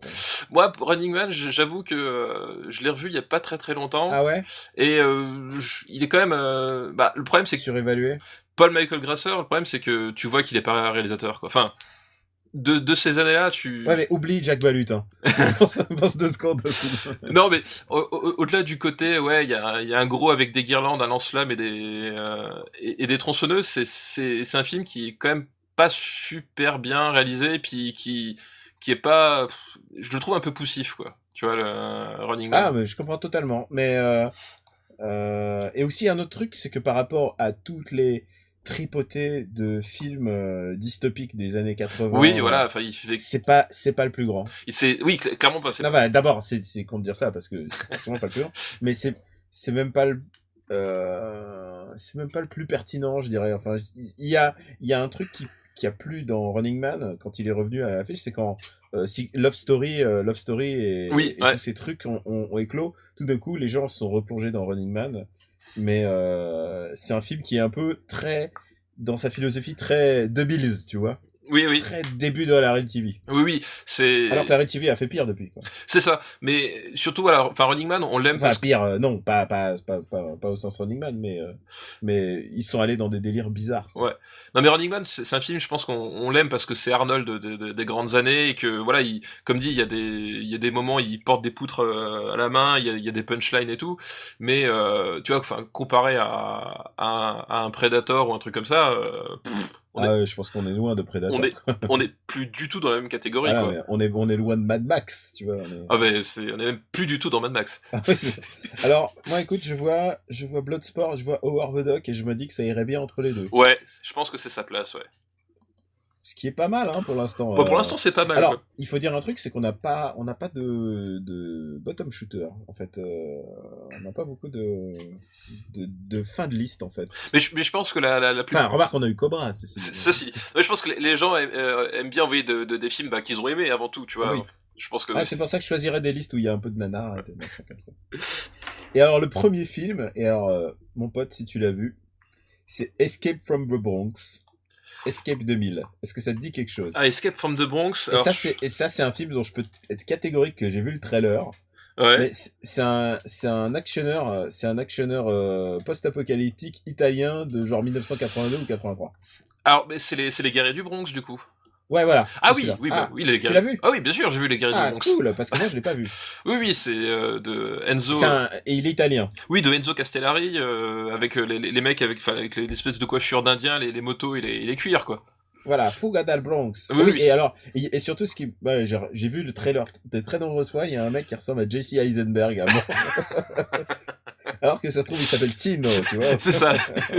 Moi, Running Man, j'avoue que euh, je l'ai revu il y a pas très très longtemps, Ah ouais? Et euh, je- il est quand même. euh, bah, le problème, c'est que Surévalué Paul Michael Grasser, le problème, c'est que tu vois qu'il est pas réalisateur, quoi. Enfin, de, de ces années-là, tu. Ouais, mais oublie Jack Balutin. pense, pense deux secondes. au. Non, mais au- au- au-delà du côté, ouais, il y a, il y a un gros avec des guirlandes, un lance-flamme et des euh, et, et des tronçonneuses. C'est un film qui est quand même pas super bien réalisé, puis qui qui est pas, je le trouve un peu poussif, quoi. Tu vois le Running Man. Ah, mais je comprends totalement. Mais euh, euh, et aussi un autre truc, c'est que par rapport à toutes les tripotées de films euh, dystopiques des années 80, oui, euh, voilà. Enfin, il fait, c'est pas c'est pas le plus grand. c'est, oui, cl- clairement pas. c'est bah, d'abord, c'est c'est con de dire ça parce que c'est pas le plus grand, mais c'est c'est même pas le euh, c'est même pas le plus pertinent, je dirais. Enfin, il y a il y a un truc qui qui a plu dans Running Man quand il est revenu à l'affiche, c'est quand euh, si Love Story, euh, Love Story et, Oui, et ouais. tous ces trucs ont, ont, ont éclos. Tout d'un coup, les gens se sont replongés dans Running Man, mais euh, c'est un film qui est un peu très dans sa philosophie très The Bills, tu vois, Oui, oui, très début de la Red TV. oui, oui. C'est, Alors que la Red TV a fait pire depuis. Quoi. c'est ça. Mais surtout, voilà. Enfin, Running Man, on l'aime Enfin, parce que pire, euh, non, pas, pas, pas, pas, pas au sens Running Man, mais, euh, mais ils sont allés dans des délires bizarres. Non mais Running Man, c'est un film, je pense qu'on on l'aime parce que c'est Arnold de- de- de- des grandes années et que voilà, il, comme dit, il y a des, il y a des moments, il porte des poutres euh, à la main, il y a, il y a des punchlines et tout, mais euh, tu vois, enfin comparé à, à, un, à un Predator ou un truc comme ça, euh, pff, on, Ah est, ouais, je pense qu'on est loin de Predator. on est, on est plus du tout dans la même catégorie Ah, quoi. on est, on est loin de Mad Max, tu vois. on est- Ah ben on est même plus du tout dans Mad Max. Ah ouais, Alors, moi, écoute, je vois, je vois Bloodsport, je vois Howard the Duck, et je me dis que ça irait bien entre les deux. Ouais, je pense que c'est sa place, ouais. Ce qui est pas mal, hein, pour l'instant. Bon, pour euh. l'instant c'est pas mal. Alors, quoi. il faut dire un truc, c'est qu'on n'a pas, on n'a pas de, de bottom shooter, en fait. Euh, on n'a pas beaucoup de, de, de fin de liste, en fait. Mais je, mais je pense que la, la, la plus Enfin, remarque, on a eu Cobra. c'est- c'est- C- Ceci. Ouais, je pense que les- gens aiment, euh, aiment bien envoyer de, de- des films bah, qu'ils ont aimés avant tout, tu vois. Oui. Je pense que Ah, c'est pour ça que je choisirais des listes où il y a un peu de nanar et alors, le premier film, et alors, euh, mon pote, si tu l'as vu, c'est Escape from the Bronx. Escape 2000. Est-ce que ça te dit quelque chose? Ah, Escape from the Bronx. et, alors, ça, c'est, et ça, c'est un film dont je peux être catégorique que j'ai vu le trailer. ouais. C'est un, un actionneur, euh, c'est un actionneur euh, post-apocalyptique italien de genre 1982 ou 83. Alors, mais c'est les, c'est les guerriers du Bronx, du coup. Ouais, voilà. Ah oui, oui, Ah, bah, oui, les guerriers. l'as vu Ah oui, bien sûr, j'ai vu les guerriers ah, du Bronx. cool, parce que moi, je l'ai pas vu. Oui, oui, c'est euh, de Enzo. Un, et il est italien. Oui, de Enzo Castellari, euh, avec euh, les, mecs avec, avec les- l'espèce de coiffure d'Indien, les, les motos et les, et les cuirs, quoi. Voilà, Fuga dal Bronx. Oui, oui. Et alors, et, et surtout ce qui, j'ai vu le trailer de très nombreuses fois. Il y a un mec qui ressemble à Jesse Eisenberg. à alors que ça se trouve, il s'appelle Tino, tu vois. C'est ça,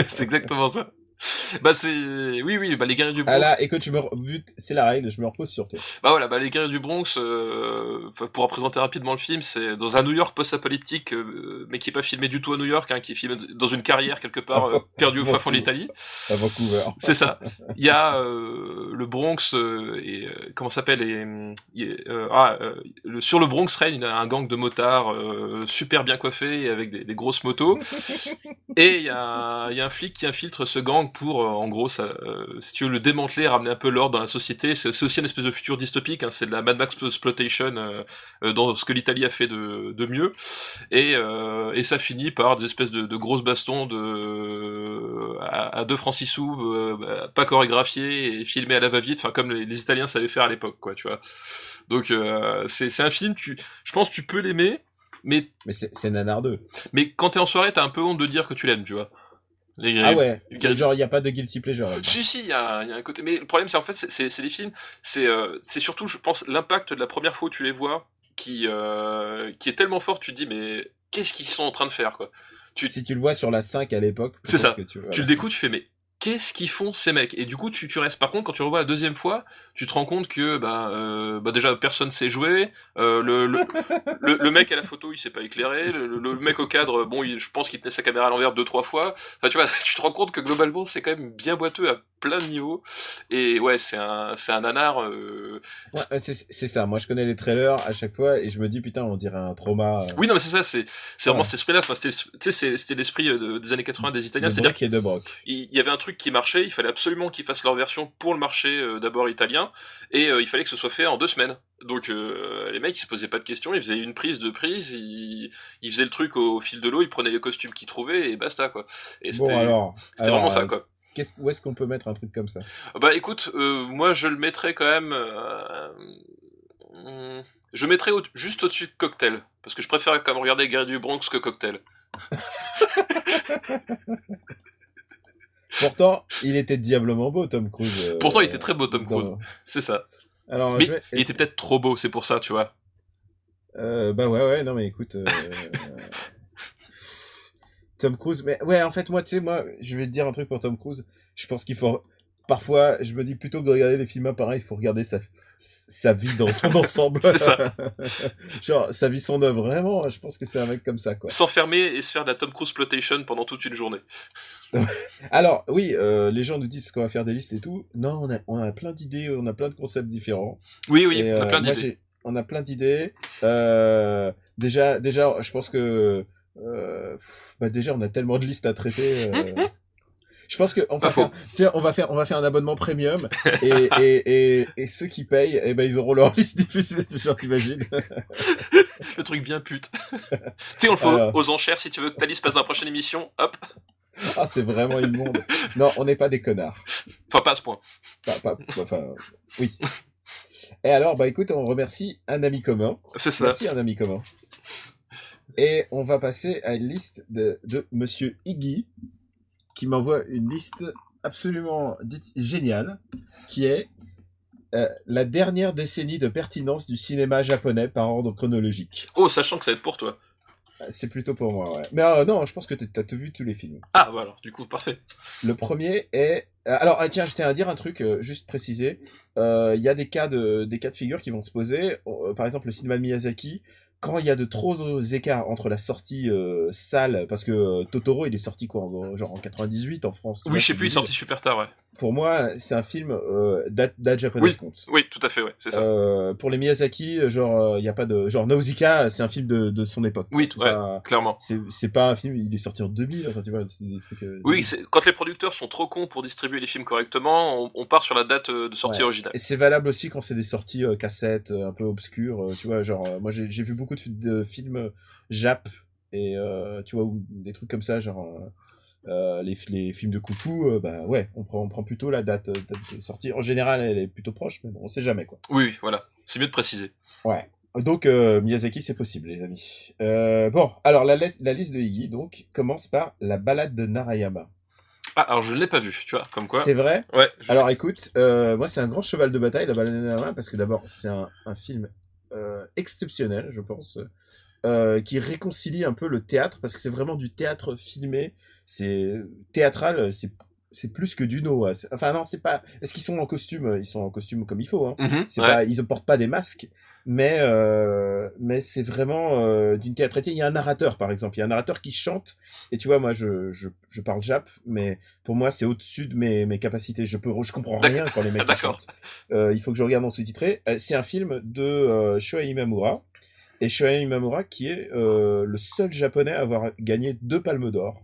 c'est exactement ça. Bah c'est, oui, oui, bah les guerriers du Bronx. Ah là, écoute, je me, c'est la règle, je me repose sur toi. Bah voilà, bah les guerriers du Bronx, euh, enfin, pour représenter rapidement le film, c'est dans un New York post-apocalyptique, euh, mais qui est pas filmé du tout à New York, hein, qui est filmé dans une carrière quelque part euh, perdue au fin fond de l'Italie. À Vancouver. C'est ça. Il y a euh, le Bronx euh, et euh, comment s'appelle et euh, ah, euh, le- sur le Bronx règne un gang de motards euh, super bien coiffés et avec des, des grosses motos. Et il y a, il y a un flic qui infiltre ce gang pour, euh, en gros, ça, euh, si tu veux le démanteler, ramener un peu l'ordre dans la société. C'est aussi une espèce de futur dystopique. Hein, c'est de la Mad Max exploitation euh, dans ce que l'Italie a fait de, de mieux. Et, et ça finit par des espèces de, de grosses bastons de à, à deux francs six sous, bah, pas chorégraphiés et filmés à la va-vite. Enfin, comme les, les Italiens savaient faire à l'époque, quoi. Tu vois. Donc euh, c'est un film. Tu, je pense, que tu peux l'aimer. Mais, Mais c'est c'est Nanar 2. mais quand t'es en soirée, t'as un peu honte de dire que tu l'aimes, tu vois. Les... Ah ouais, les- genre il y a pas de guilty pleasure. Si, si, il y a, il y a un côté. Mais le problème, c'est en fait, c'est- des films, c'est euh, c'est surtout, je pense, l'impact de la première fois où tu les vois qui, euh, qui est tellement fort, tu te dis, mais qu'est-ce qu'ils sont en train de faire, quoi? Tu, Si tu le vois sur la 5 à l'époque, C'est ça. que tu, tu le découvres, tu fais, mais qu'est-ce qu'ils font ces mecs? Et du coup, tu, restes. Par contre, quand tu revois la deuxième fois, tu te rends compte que bah, euh, bah déjà personne sait jouer. euh, le, le, mec à la photo, il s'est pas éclairé. Le, mec au cadre, bon, je pense qu'il tenait sa caméra à l'envers deux trois fois. Enfin, tu vois, tu te rends compte que globalement, c'est quand même bien boiteux à plein de niveaux. Et ouais, c'est un, c'est un nanar. euh, Ouais, c'est ça. Moi, je connais les trailers à chaque fois et je me dis putain, on dirait un trauma. euh, Oui, non, mais c'est ça. C'est, c'est vraiment Ouais. cet esprit-là. Enfin, c'était, tu sais, c'est- c'était l'esprit euh, de- des années 80 des Italiens. C'est-à-dire broc. il y avait un truc qui marchait, il fallait absolument qu'ils fassent leur version pour le marché euh, d'abord italien, et il fallait que ce soit fait en deux semaines. Donc euh, les mecs ils se posaient pas de questions, ils faisaient une prise de prise, ils, ils faisaient le truc au fil de l'eau, ils prenaient les costumes qu'ils trouvaient et basta quoi. Et Bon c'était alors, c'était alors, vraiment ça quoi. Qu'est-ce- où est-ce qu'on peut mettre un truc comme ça? Bah écoute, euh, moi je le mettrais quand même, euh, je mettrais au- juste au-dessus de Cocktail, parce que je préfère quand même regarder Guerre du Bronx que Cocktail. Pourtant, il était diablement beau, Tom Cruise. euh, Pourtant il était très beau Tom dans- Cruise, c'est ça. Alors, Mais je vais- il était peut-être trop beau, c'est pour ça, tu vois. Euh, bah ouais, ouais, non mais écoute. euh, Tom Cruise, mais ouais, en fait, moi, tu sais, moi, je vais te dire un truc pour Tom Cruise. Je pense qu'il faut. Parfois, je me dis plutôt que de regarder les films pareils, il faut regarder sa, sa vie dans son ensemble. C'est ça. Genre, sa vie, son œuvre. Vraiment, je pense que c'est un mec comme ça, quoi. S'enfermer et se faire de la Tom Cruise plotation pendant toute une journée. Alors, oui, euh, les gens nous disent qu'on va faire des listes et tout. Non, on a, on a plein d'idées, on a plein de concepts différents. Oui, oui, Et, on a euh, plein d'idées. On a plein d'idées. Euh, déjà, déjà, je pense que euh, pff, bah déjà, on a tellement de listes à traiter. euh, je pense que on va faire, tiens, on va faire, on va faire un abonnement premium et, et, et, et ceux qui payent, eh ben ils auront leur liste diffusée. Genre, t'imagines Le truc bien pute. tu sais, on le fait Alors. aux enchères si tu veux que ta liste passe dans la prochaine émission. Hop. Ah, c'est vraiment immonde. Non, on n'est pas des connards. Enfin, pas à ce point. Pas, pas, enfin, oui. Et alors, bah écoute, on remercie un ami commun. C'est ça. Merci un ami commun. Et on va passer à une liste de, de Monsieur Iggy, qui m'envoie une liste absolument dite géniale, qui est euh, la dernière décennie de pertinence du cinéma japonais par ordre chronologique. Oh, sachant que ça va être pour toi. C'est plutôt pour moi, ouais. Mais euh, non, je pense que t'as as vu tous les films. Ah, bah alors, du coup, parfait. Le premier est. euh, Alors, ah, tiens, je tiens à dire un truc, euh, juste préciser. Euh, Il y a des cas de des cas de figure qui vont se poser. Euh, par exemple, le cinéma de Miyazaki. Quand il y a de trop gros écarts entre la sortie euh, salle, parce que euh, Totoro, il est sorti quoi, en- genre en 98 en France. Oui, je sais plus, il est sorti super tard, ouais. Pour moi, c'est un film euh, date, date japonaise Oui. compte. Oui, tout à fait, ouais, c'est ça. Euh, pour les Miyazaki, genre, il y a pas de genre Nausicaa, c'est un film de, de son époque. Oui, C'est ouais. pas- Clairement. C'est pas un film, il est sorti en 2000, enfin tu vois, c'est des trucs. euh, Oui, quand les producteurs sont trop cons pour distribuer les films correctement, on, on part sur la date euh, de sortie Ouais. originale. Et c'est valable aussi quand c'est des sorties euh, cassettes euh, un peu obscures, euh, tu vois, genre euh, moi j'ai vu beaucoup de, de films euh, Jap et euh, tu vois ou des trucs comme ça, genre euh, les, les films de coucou, euh, bah ouais, on prend, on prend plutôt la date, euh, date de sortie. En général, elle est plutôt proche, mais bon, on sait jamais quoi. Oui, voilà. C'est mieux de préciser. Ouais. Donc euh, Miyazaki, c'est possible, les amis. Bon, alors la, liste- la liste de Iggy donc commence par la balade de Narayama. Ah, alors je ne l'ai pas vu, tu vois, comme quoi. C'est vrai? Ouais. je- Alors écoute, moi c'est un grand cheval de bataille, la balade de Narayama, parce que d'abord c'est un, un film exceptionnel, je pense, qui réconcilie un peu le théâtre, parce que c'est vraiment du théâtre filmé, c'est théâtral, c'est c'est plus que du no. hein. Enfin non, c'est pas. Est-ce qu'ils sont en costume? Ils sont en costume comme il faut. Hein. Mhm, C'est ouais. pas, ils ne portent pas des masques, mais euh, mais c'est vraiment euh, d'une théâtralité. Il y a un narrateur, par exemple. Il y a un narrateur qui chante. Et tu vois, moi, je je, je parle jap, mais pour moi, c'est au-dessus de mes, mes capacités. Je peux, je comprends rien quand les mecs chantent. Euh, il faut que je regarde en sous-titré. Euh, c'est un film de euh, Shohei Imamura. Et Shohei Imamura, qui est euh, le seul japonais à avoir gagné deux palmes d'or.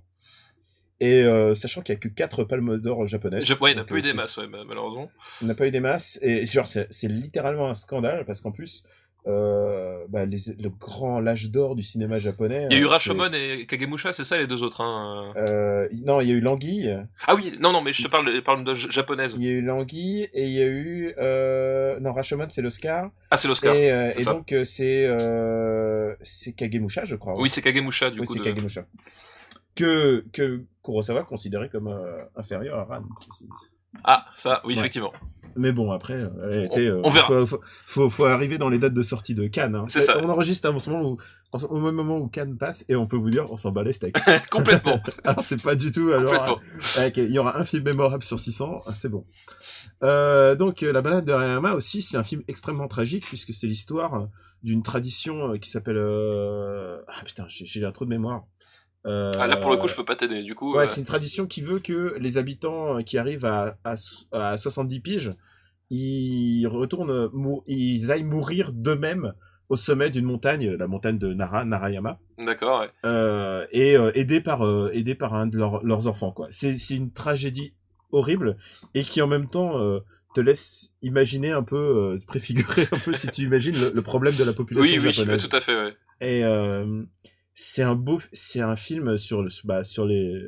Et euh, sachant qu'il y a que quatre palmes d'or japonaises. Je- ouais, il n'a pas eu euh, des masses, ouais, malheureusement. on n'a pas eu des masses. Et c'est littéralement un scandale parce qu'en plus, euh, bah, les, le grand l'âge d'or du cinéma japonais. Il y a eu Rashomon et Kagemusha, c'est ça les deux autres, hein. Euh, non, il y a eu L'Anguille. Ah oui, non, non, mais je te parle, je parle de japonaise. Il y a eu L'Anguille et il y a eu. Euh... Non, Rashomon, c'est l'Oscar. Ah, c'est l'Oscar. Et, c'est et ça. donc, c'est c'est Kagemusha, je crois. Oui, c'est Kagemusha, du Oui, coup. c'est de- Kagemusha. Que, que Kurosawa considérait comme euh, inférieur à Ran. Ah, ça, oui, Ouais. effectivement. Mais bon, après, euh, tu sais, euh, on verra. Faut, faut, faut, faut arriver dans les dates de sortie de Cannes. Hein. C'est ça. On enregistre à ce moment où, au même moment où Cannes passe, et on peut vous dire, on s'en bat les steaks. Complètement. alors, c'est pas du tout. Alors, euh, il y aura un film mémorable sur 600, ah, c'est bon. Euh, donc, euh, La balade de Rayama aussi, c'est un film extrêmement tragique, puisque c'est l'histoire euh, d'une tradition euh, qui s'appelle. euh, Ah putain, j'ai un trou de mémoire. Euh, Ah, là, pour le coup, je peux pas t'aider. Du coup, Ouais, euh, c'est une tradition qui veut que les habitants euh, qui arrivent à, à, à 70 piges, ils retournent, ils aillent mourir d'eux-mêmes au sommet d'une montagne, la montagne de Nara, Narayama, d'accord, ouais. euh, et aidés par aidés par un de leurs- leurs enfants. quoi. C'est une tragédie horrible et qui en même temps te laisse imaginer un peu, te préfigurer un peu si tu imagines le, le problème de la population Oui, oui, japonaise. tout à fait, ouais. Et c'est un beau, c'est un film sur le, bah, sur les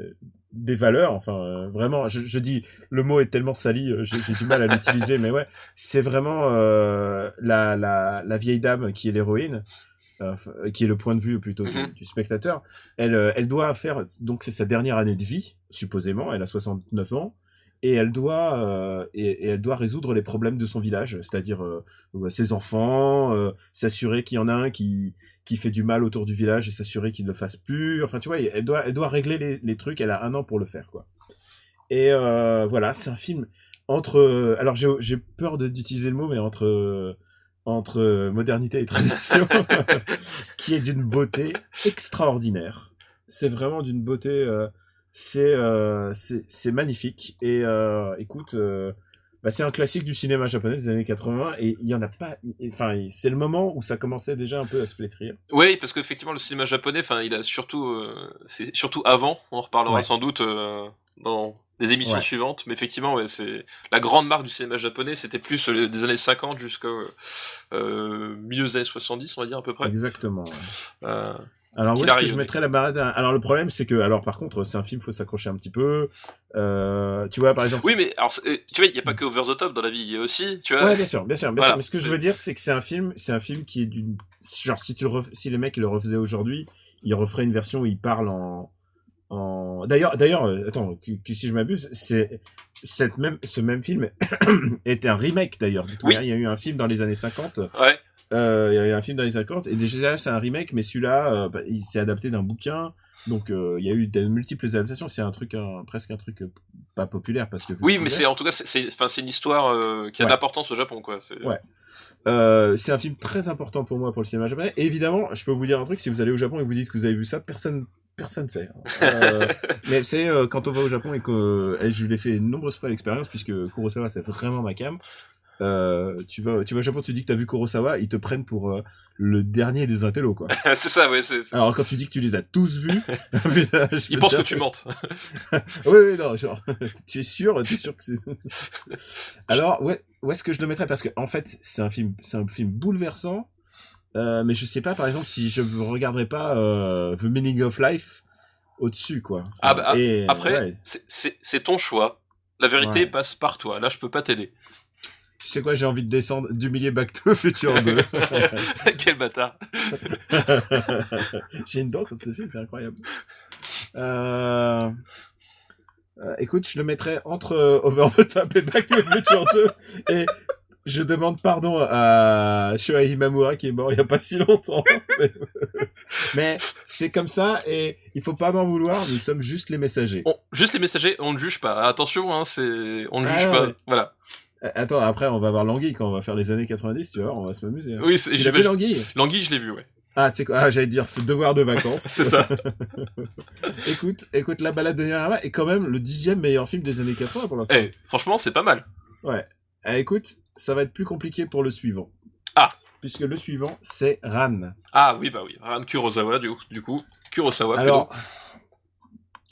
des valeurs. Enfin, euh, vraiment, je, je dis le mot est tellement sali, euh, j'ai du mal à l'utiliser, mais ouais, c'est vraiment euh, la, la la vieille dame qui est l'héroïne. qui est le point de vue plutôt du, Mhm. du spectateur. Elle, elle doit faire, donc c'est sa dernière année de vie, supposément. Elle a 69 ans et elle doit euh, et, et elle doit résoudre les problèmes de son village, c'est-à-dire euh, ses enfants, euh, s'assurer qu'il y en a un qui qui fait du mal autour du village et s'assurer qu'il ne le fasse plus. Enfin, tu vois, elle doit elle doit régler les, les trucs. Elle a un an pour le faire, quoi. Et euh, voilà, c'est un film entre. euh, Alors j'ai peur d'utiliser le mot, mais entre euh, entre modernité et tradition, qui est d'une beauté extraordinaire. C'est vraiment d'une beauté. euh, c'est euh, c'est magnifique. Et écoute, bah, c'est un classique du cinéma japonais des années 80 et il y en a pas. Enfin, c'est le moment où ça commençait déjà un peu à se flétrir. Oui, parce qu'effectivement, le cinéma japonais, enfin, il a surtout, euh, c'est surtout avant. On en reparlera Ouais. sans doute euh, dans les émissions Ouais. suivantes. Mais effectivement, ouais, c'est la grande marque du cinéma japonais. C'était plus euh, des années 50 jusqu'au euh, milieu des années 70, on va dire à peu près. Exactement. Alors où Qu'il est-ce que arrive, je oui. mettrais la barre Alors le problème c'est que alors par contre c'est un film faut s'accrocher un petit peu. Euh, tu vois par exemple. Oui, mais alors, euh, tu vois, il n'y a pas que Over the Top dans la vie. Il y a aussi, tu vois. Ouais, bien sûr, bien sûr, bien Voilà, sûr. Mais ce que je veux dire, c'est que c'est un film, c'est un film qui est d'une, genre si tu le ref- si les mecs le refaisaient aujourd'hui, ils referaient une version où ils parlent en, en. D'ailleurs, d'ailleurs, euh, attends, que, que si je m'abuse, c'est cette même, ce même film était un remake d'ailleurs. Oui. Il y a eu un film dans les années 50. Ouais. Euh, il y a un film dans les années 50 et déjà c'est un remake, mais celui-là, euh, bah, il s'est adapté d'un bouquin. Donc euh, il y a eu de multiples adaptations. C'est un truc, un- presque un truc pas populaire parce que. Oui, mais c'est en tout cas, c'est- c'est, enfin, c'est une histoire qui a Ouais. d'importance au Japon, quoi. C'est- Ouais. C'est un film très important pour moi pour le cinéma japonais. Et évidemment, je peux vous dire un truc, si vous allez au Japon et que vous dites que vous avez vu ça, personne personne sait. Euh, mais c'est euh, quand on va au Japon et que je l'ai fait de nombreuses fois l'expérience puisque Kurosawa c'est vraiment ma cam. Euh, tu vas tu vas au Japon, tu dis que t'as vu Kurosawa, ils te prennent pour euh, le dernier des intellos quoi. c'est ça, ouais. C'est, c'est- Alors quand tu dis que tu les as tous vus, putain, Ils pensent que tu mentes. oui, oui, non, genre, tu es sûr, tu es sûr que c'est. Alors, ouais, où est-ce que je le mettrais? Parce que, en fait, c'est un film, c'est un film bouleversant, euh, mais je sais pas, par exemple, si je regarderais pas The Meaning of Life au-dessus, quoi. Ah bah, Et, Après, ouais, c'est, c'est, c'est ton choix. La vérité Ouais. passe par toi. Là, je peux pas t'aider. Tu sais quoi, j'ai envie de descendre, d'humilier Back to Future 2. Quel bâtard. j'ai une dent contre ce film, c'est incroyable. Euh... euh, écoute, je le mettrais entre euh, Over the Top et Back to the Future 2 et je demande pardon à Shohei Imamura qui est mort il y a pas si longtemps. Mais, mais c'est comme ça et il faut pas m'en vouloir, nous sommes juste les messagers. On- juste les messagers, on ne juge pas. Attention, hein, c'est, on ne Ah, juge pas. ouais. Voilà. Attends, après on va voir Languille quand on va faire les années 90, tu vois, on va se m'amuser. hein. Oui, l'as vu Languille? Languille, je l'ai vu, ouais. Ah, tu sais quoi, ah, j'allais dire devoir de vacances. C'est ça. écoute, écoute, La balade de Nirama est quand même le dixième meilleur film des années 80 pour l'instant. Eh, franchement, c'est pas mal. Ouais. Ah, écoute, ça va être plus compliqué pour le suivant. Ah. Puisque le suivant, c'est Ran. Ah oui, bah oui. Ran Kurosawa, du, du coup. Kurosawa, Alors,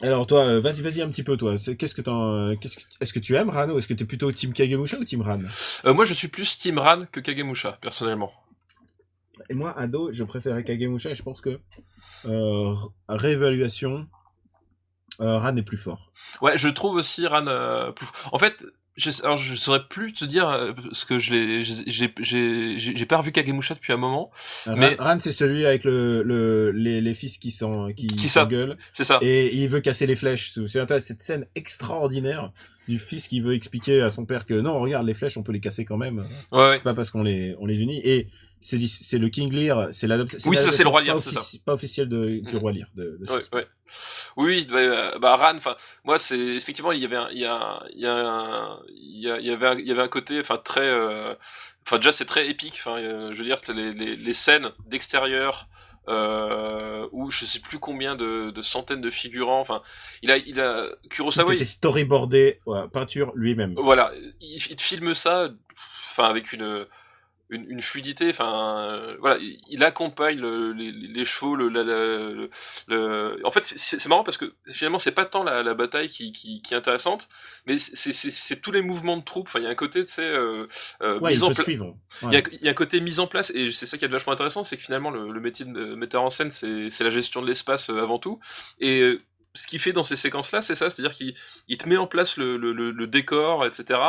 alors toi, euh, vas-y, vas-y un petit peu, toi. C'est- Qu'est-ce que t'en, euh, qu'est-ce que, est-ce que tu aimes Ran ou est-ce que t'es plutôt Team Kagemusha ou Team Ran? Euh, moi, je suis plus Team Ran que Kagemusha, personnellement. Et moi, ado, je préférais Kagemusha et je pense que euh, réévaluation, euh, Ran est plus fort. Ouais, je trouve aussi Ran plus. En fait, je, alors je saurais plus te dire euh, parce que je l'ai, j'ai, j'ai, j'ai j'ai pas revu Kagemusha depuis un moment. Ran, Mais- Ran, c'est celui avec le, le les, les fils qui sont qui, Qui s'engueulent C'est ça. et il veut casser les flèches. C'est cette scène extraordinaire du fils qui veut expliquer à son père que non, regarde les flèches, on peut les casser quand même. Ouais, ouais. C'est pas parce qu'on les on les unit et c'est le King Lear, c'est l'adaptation. Oui, ça, c'est le Roi Lear, c'est ça. Pas officiel de du Mhm. Roi Lear. De, de Ouais, Shakespeare. ouais. Oui, bah, euh, bah Ran, enfin, moi c'est effectivement il y avait un, il y a, il y a, il y, avait, un, il y avait un côté, enfin très, euh, enfin déjà c'est très épique. Enfin, euh, je veux dire les, les, les scènes d'extérieur euh, où je sais plus combien de, de centaines de figurants. Enfin, il a, il a Kurosawa. Était storyboardé, ouais, peinture lui-même. voilà, il, il te filme ça, enfin avec une une, une fluidité, enfin euh, voilà, il, accompagne le- les, les chevaux, le, la- la- le, le- en fait c'est marrant parce que finalement c'est pas tant la, la bataille qui, qui, qui est intéressante, mais c'est tous les mouvements de troupes. Enfin il y a un côté tu sais euh, euh, Ouais, mise en faut pla- suivre. il y, a, il y a un côté mise en place et c'est ça qui est vachement intéressant, c'est que finalement le, le métier de metteur en scène c'est c'est la gestion de l'espace euh, avant tout et ce qu'il fait dans ces séquences-là, c'est ça, c'est-à-dire qu'il il te met en place le, le, le, le décor, etc.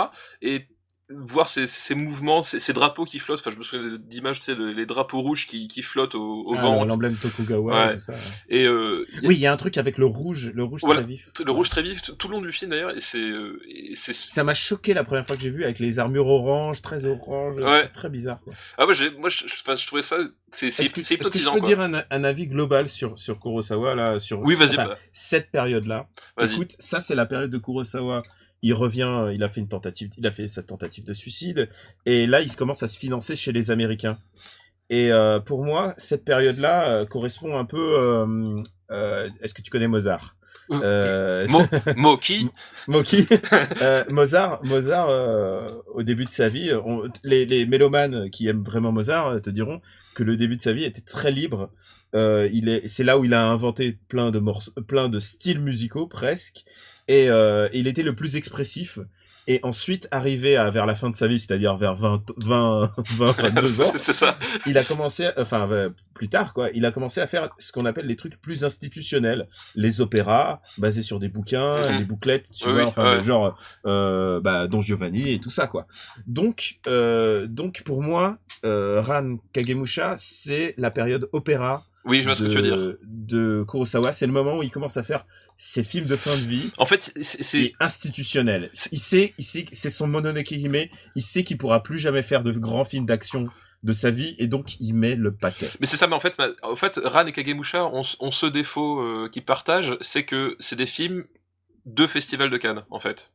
Et voir ces, ces mouvements, ces, ces drapeaux qui flottent. Enfin, je me souviens d'images, tu sais, le- les drapeaux rouges qui, qui flottent au, au Ah, vent. L'emblème Tokugawa, Ouais. tout ça. ouais. Et euh, Oui, il y a un truc avec le rouge, le rouge Voilà. très vif. le rouge très vif tout le long du film d'ailleurs. Et c'est, euh, et Ça m'a choqué la première fois que j'ai vu avec les armures orange, très orange, Ouais. très bizarre. Quoi. ah moi, j'ai, moi, je, enfin, je trouvais ça, c'est, c'est, Est-ce que, c'est que je hypnotisant peux dire un, un avis global sur sur Kurosawa là, sur Oui, vas-y, enfin, bah, cette période-là? Vas-y. Écoute, ça c'est la période de Kurosawa. Il revient, il a fait une tentative, il a fait sa tentative de suicide, et là il commence à se financer chez les Américains. Et euh, pour moi, cette période-là euh, correspond un peu. euh, euh, Est-ce que tu connais Mozart? Euh, Mo, Moki. Moki. Euh, Mozart, Mozart, euh, au début de sa vie, on- les, les mélomanes qui aiment vraiment Mozart euh, te diront que le début de sa vie était très libre. Euh, il est, c'est là où il a inventé plein de morceaux, plein de styles musicaux presque, et euh, il était le plus expressif. Et ensuite, arrivé à vers la fin de sa vie, c'est-à-dire vers 20, 20, 20, 22 ans, ça. il a commencé, enfin euh, plus tard quoi, il a commencé à faire ce qu'on appelle les trucs plus institutionnels, les opéras basés sur des bouquins, Mhm. des bouclettes, tu Oui, vois, oui, enfin ouais. genre euh, bah, Don Giovanni et tout ça quoi. Donc euh, donc pour moi, euh, Ran Kagemusha c'est la période opéra Oui, je vois ce de, que tu veux dire. de Kurosawa, c'est le moment où il commence à faire ses films de fin de vie En fait, c'est, institutionnel. Il sait, il sait, que c'est son Mononoke Hime, il sait qu'il pourra plus jamais faire de grands films d'action de sa vie et donc il met le paquet. Mais c'est ça, mais en fait, en fait, Ran et Kagemusha ont, ont ce défaut euh, qu'ils partagent, c'est que c'est des films de festival de Cannes, en fait.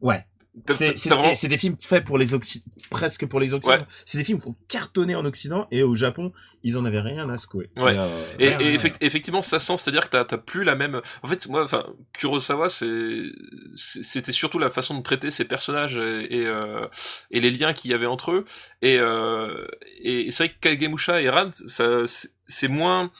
Ouais. C'est vraiment- des films faits pour les Occidentaux, presque pour les Occidentaux. Ouais. C'est des films qui ont cartonné en Occident et au Japon, ils en avaient rien à secouer. Ouais. Et, euh, Et, rien, et rien. effect- effectivement, ça sent, c'est-à-dire que t'as, plus la même. En fait, moi, enfin, Kurosawa, c'était surtout la façon de traiter ses personnages et, et, euh, et les liens qu'il y avait entre eux. Et, euh, et c'est vrai que Kagemusha et c'est, c'est moins,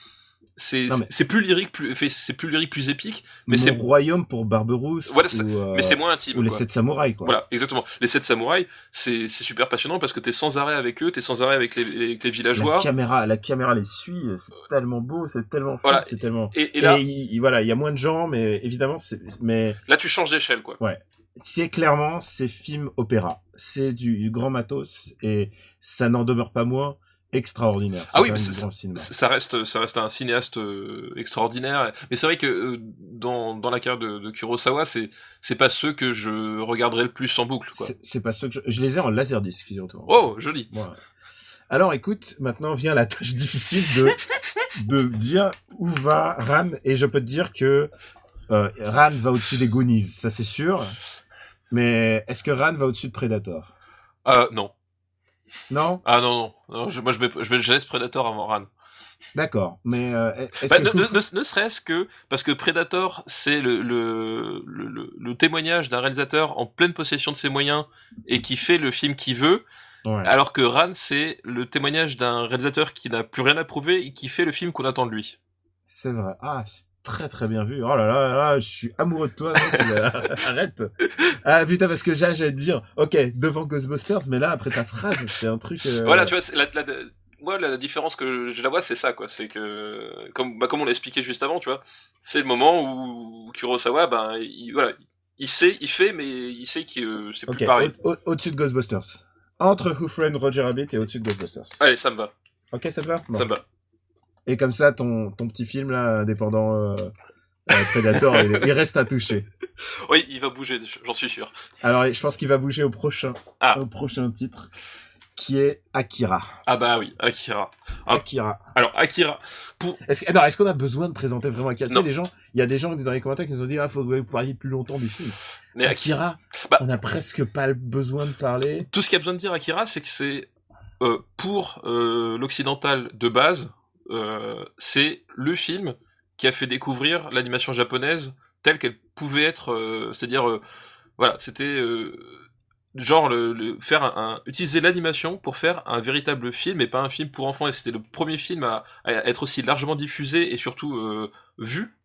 c'est, mais- c'est plus lyrique, plus, c'est plus lyrique, plus épique, mais c'est, royaume pour Barberousse. Voilà, ou, euh, mais c'est moins intime. ou les quoi. sept samouraïs quoi. Voilà, exactement. Les sept samouraïs, c'est c'est super passionnant parce que t'es sans arrêt avec eux, t'es sans arrêt avec les, les, les La villageois. caméra, la caméra les suit, c'est tellement beau, c'est tellement Voilà. c'est tellement. Et, et là, Et il- il- voilà, il y a moins de gens, mais évidemment, c'est, mais là, tu changes d'échelle, quoi. c'est clairement c'est film opéra. C'est du grand matos et ça n'en demeure pas moins extraordinaire. Ah oui, mais Ça reste, ça reste un cinéaste euh, extraordinaire. Mais c'est vrai que euh, dans, dans la carrière de, de Kurosawa, c'est c'est pas ceux que je regarderai le plus en boucle. C'est- pas ce que je, je les ai en laserdisc, figure-toi. Oh, joli. Voilà. Alors écoute, maintenant vient la tâche difficile de de dire où va Ran et je peux te dire que euh, Ran va au-dessus des Goonies, ça c'est sûr. Mais est-ce que Ran va au-dessus de Predator? Ah non. Non? Ah non, non. non je, moi, je, mets, je, mets- je laisse Predator avant Ran. D'accord. Mais euh, Bah, que ne, ne- ne- ne serait-ce que parce que Predator, c'est le, le, le, le- le témoignage d'un réalisateur en pleine possession de ses moyens et qui fait le film qu'il veut, Ouais. alors que Ran, c'est le témoignage d'un réalisateur qui n'a plus rien à prouver et qui fait le film qu'on attend de lui. C'est vrai. Ah, c'est très très bien vu. Oh là là, là je suis amoureux de toi. mec. Arrête. Ah putain, parce que j'ai te dire, ok, devant Ghostbusters, mais là, après ta phrase, c'est un truc... euh, Voilà, tu vois, la, la- moi, la différence que je la vois, c'est ça, quoi. C'est que, comme, bah, comme on l'a expliqué juste avant, tu vois, c'est le moment où Kurosawa, ben, il, voilà, il sait, il fait, mais il sait que euh, c'est plus pareil. au- au- au-dessus de Ghostbusters. Entre Who Framed Roger Rabbit et au-dessus de Ghostbusters. Allez, ça me va, Ok, ça te va? Bon. ça me va. Et comme ça, ton, ton petit film là, indépendant euh, euh, Predator, il, il reste à toucher. Oui, il va bouger, j'en suis sûr. Alors, je pense qu'il va bouger au prochain, Ah. au prochain titre, qui est Akira. Ah bah oui, Akira. Ah. Akira. Alors Akira, Est-ce alors, est-ce qu'on a besoin de présenter vraiment Akira? Tu sais, Non. les gens, il y a des gens dans les commentaires qui nous ont dit, ah, faut que vous parliez plus longtemps du film. mais Akira, Bah- on a presque pas besoin de parler. tout ce qu'il y a besoin de dire Akira, c'est que c'est euh, pour euh, l'occidental de base, c'est le film qui a fait découvrir l'animation japonaise telle qu'elle pouvait être, euh, c'est-à-dire, euh, voilà, c'était euh, genre le, le- faire un, un- utiliser l'animation pour faire un véritable film et pas un film pour enfants. Et c'était le premier film à, à être aussi largement diffusé et surtout euh, vu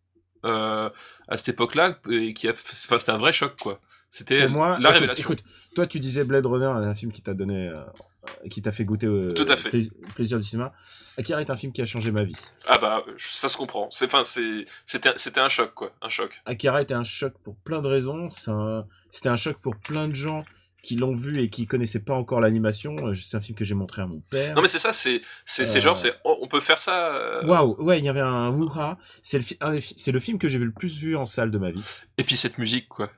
euh, à cette époque-là, et qui a, enfin, c'était un vrai choc quoi. C'était la écoute, révélation. écoute, toi, tu disais Blade Runner, un film qui t'a donné, euh, euh, qui t'a fait goûter euh, Tout à fait. plais- plaisir du cinéma. Akira est un film qui a changé ma vie. Ah bah ça se comprend. C'est enfin c'est c'était c'était un choc quoi, un choc. Akira était un choc pour plein de raisons. C'est un- C'était un choc pour plein de gens qui l'ont vu et qui connaissaient pas encore l'animation. Euh, C'est un film que j'ai montré à mon père. Non mais c'est ça, c'est c'est c'est Euh. genre c'est oh, on peut faire ça. euh, Waouh, ouais, il y avait un wouha. C'est le, c'est le film que j'ai vu le plus vu en salle de ma vie. Et puis cette musique quoi,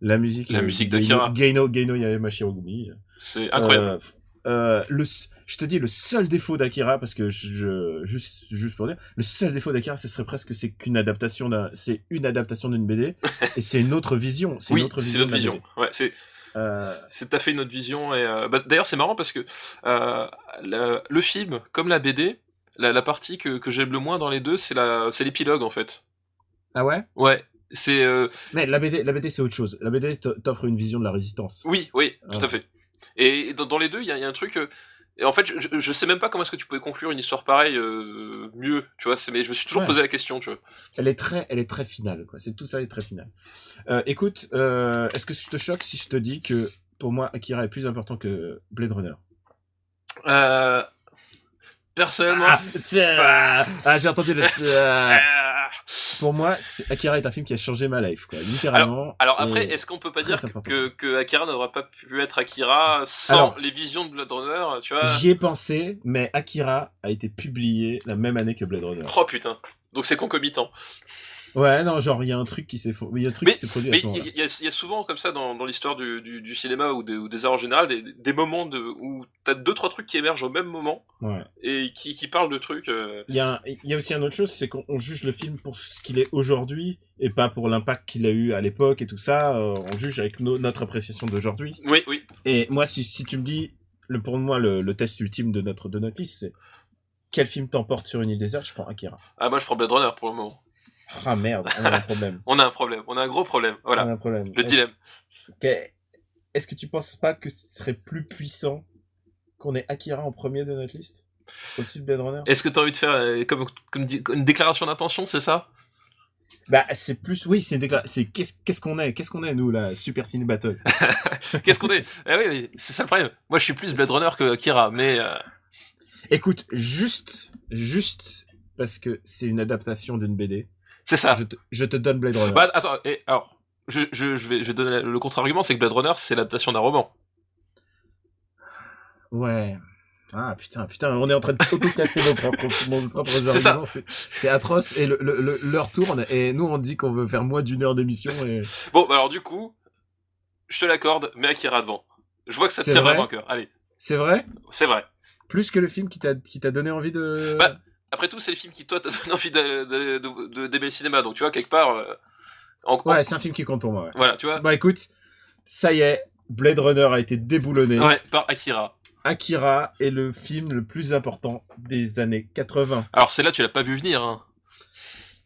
La musique. La musique d'Akira. Geino, Geino Yamashiro Gumi. c'est incroyable. Euh, euh, le, je te dis le seul défaut d'Akira parce que je, je- juste juste pour dire le seul défaut d'Akira ce serait presque c'est qu'une adaptation d'un c'est une adaptation d'une BD et c'est une autre vision c'est oui, une autre c'est vision notre de la vision. Ouais, c'est Euh, c'est tout à fait une autre vision et euh, bah, d'ailleurs c'est marrant parce que euh, le, le film comme la BD, la, la partie que que j'aime le moins dans les deux, c'est la c'est l'épilogue en fait. ah ouais? Ouais, c'est euh, mais la BD la BD c'est autre chose la BD t'offre une vision de la résistance Oui, oui, tout à fait. Et dans, dans les deux, il y y a un truc. Euh, et en fait, je, je- sais même pas comment est-ce que tu pouvais conclure une histoire pareille euh, mieux, tu vois. Mais je me suis toujours Ouais. posé la question, tu vois. elle est très elle est très finale quoi c'est tout ça est très final euh, écoute euh, est-ce que je te choque si je te dis que pour moi Akira est plus important que Blade Runner? Euh, personnellement, ah, ça- ah, j'ai entendu le Ah. Pour moi Akira est un film qui a changé ma life quoi littéralement Alors après, est-ce qu'on peut pas dire que, important. que, que Akira n'aurait pas pu être Akira sans Alors- les visions de Blade Runner, tu vois? J'y ai pensé, mais Akira a été publié la même année que Blade Runner. Oh putain. Donc c'est concomitant. Ouais, non, genre, il y a un truc qui s'est y produit Mais il y, a- il y a souvent comme ça dans, dans l'histoire du, du, du cinéma ou des, ou des arts en général des, des moments de, où t'as deux trois trucs qui émergent au même moment Ouais. et qui, qui parlent de trucs. euh, Il y, a y aussi une autre chose, c'est qu'on on juge le film pour ce qu'il est aujourd'hui et pas pour l'impact qu'il a eu à l'époque et tout ça. Euh, on juge avec no- notre appréciation d'aujourd'hui. Oui, oui. Et moi, si, si tu me dis, le, pour moi, le, le test ultime de notre, de notre liste, c'est quel film t'emporte sur une île déserte, je prends Akira. Ah moi je prends Blade Runner pour le moment. Ah merde, on a un problème. On a un problème, on a un gros problème. On a Voilà, un problème. le dilemme. Est-ce que tu penses pas que ce serait plus puissant qu'on ait Akira en premier de notre liste? Au-dessus de Blade Runner? Est-ce que t'as envie de faire euh, comme, une déclaration d'intention, c'est ça? Bah, c'est plus. Oui, c'est une déclaration. C'est qu'est-ce qu'est-ce qu'on est? Qu'est-ce qu'on est, nous, là Super Ciné Battle? Qu'est-ce qu'on est? Eh oui, oui, c'est ça le problème. Moi je suis plus Blade Runner que Akira, mais euh, Écoute, juste. Juste parce que c'est une adaptation d'une BD, c'est ça. je, te, je te donne Blade Runner. Bah attends, et, alors je, je, je vais je vais donner le contre-argument, c'est que Blade Runner c'est l'adaptation d'un roman. Ouais. Ah putain, putain, on est en train de tout casser nos propres, propres C'est ça. arguments. C'est atroce et le, le, le- l'heure tourne et nous on dit qu'on veut faire moins d'une heure d'émission et Bon, bah alors du coup, je te l'accorde, mais Akira devant. Je vois que ça te vrai vraiment à cœur. Allez, c'est vrai? C'est vrai. Plus que le film qui t'a qui t'a donné envie de. Bah, Après tout, c'est le film qui toi t'a donné envie d'aimer le cinéma, donc tu vois quelque part. euh, en- ouais, c'est un film qui compte pour moi. Ouais. Voilà, tu vois. Bah écoute, ça y est, Blade Runner a été déboulonné. Ouais, par Akira. Akira est le film le plus important des années 80. Alors celle-là, tu l'as pas vu venir. Hein.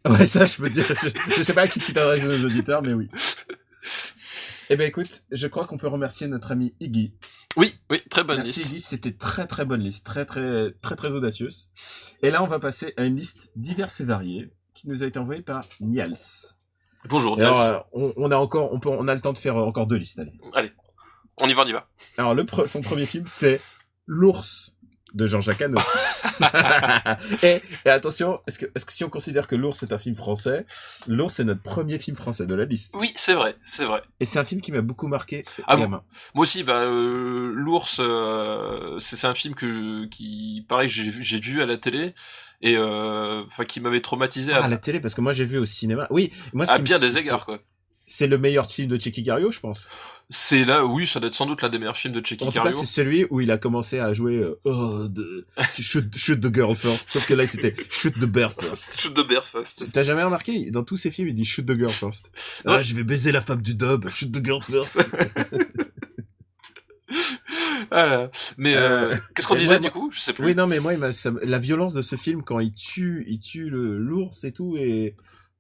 Ouais, ça, je peux dire. Je, je sais pas à qui tu t'adresses nos auditeurs, mais oui. Eh ben écoute, je crois qu'on peut remercier notre ami Iggy. Oui, oui, très bonne Merci liste. Iggy, c'était très très bonne liste, très très très très audacieuse. Et là, on va passer à une liste diverse et variée qui nous a été envoyée par Nials. Bonjour, alors, Niels. euh, on, on a encore, on peut, on a le temps de faire euh, encore deux listes. Allez. Allez, on y va, on y va. Alors, le pre- son premier film, c'est L'ours de Jean-Jacques Hano. et, et attention, est-ce que, est-ce que si on considère que l'ours est un film français, l'ours est notre premier film français de la liste. Oui, c'est vrai, c'est vrai. Et c'est un film qui m'a beaucoup marqué. Ah bon. Moi aussi, bah, euh, l'ours, euh, c'est c'est un film que, qui, pareil, j'ai vu- j'ai vu à la télé et euh, enfin qui m'avait traumatisé Ah, à, à la télé, parce que moi j'ai vu au cinéma. Oui, moi ce à bien des égards quoi. C'est le meilleur film de Checky Cario, je pense. C'est là, oui, ça doit être sans doute l'un des meilleurs films de Checky Cario. c'est celui où il a commencé à jouer euh, oh, de, shoot, shoot the girl first. Sauf que là, c'était shoot the bear first. Shoot de Bearfast. T'as jamais remarqué? Dans tous ses films, il dit shoot the girl first. Ouais. Ah, je vais baiser la femme du dub. Shoot the girl first. Voilà. Mais euh, Euh, qu'est-ce qu'on disait moi, du coup? Je sais plus. oui, non, mais moi, ça la violence de ce film quand il tue, il tue le l'ours et tout et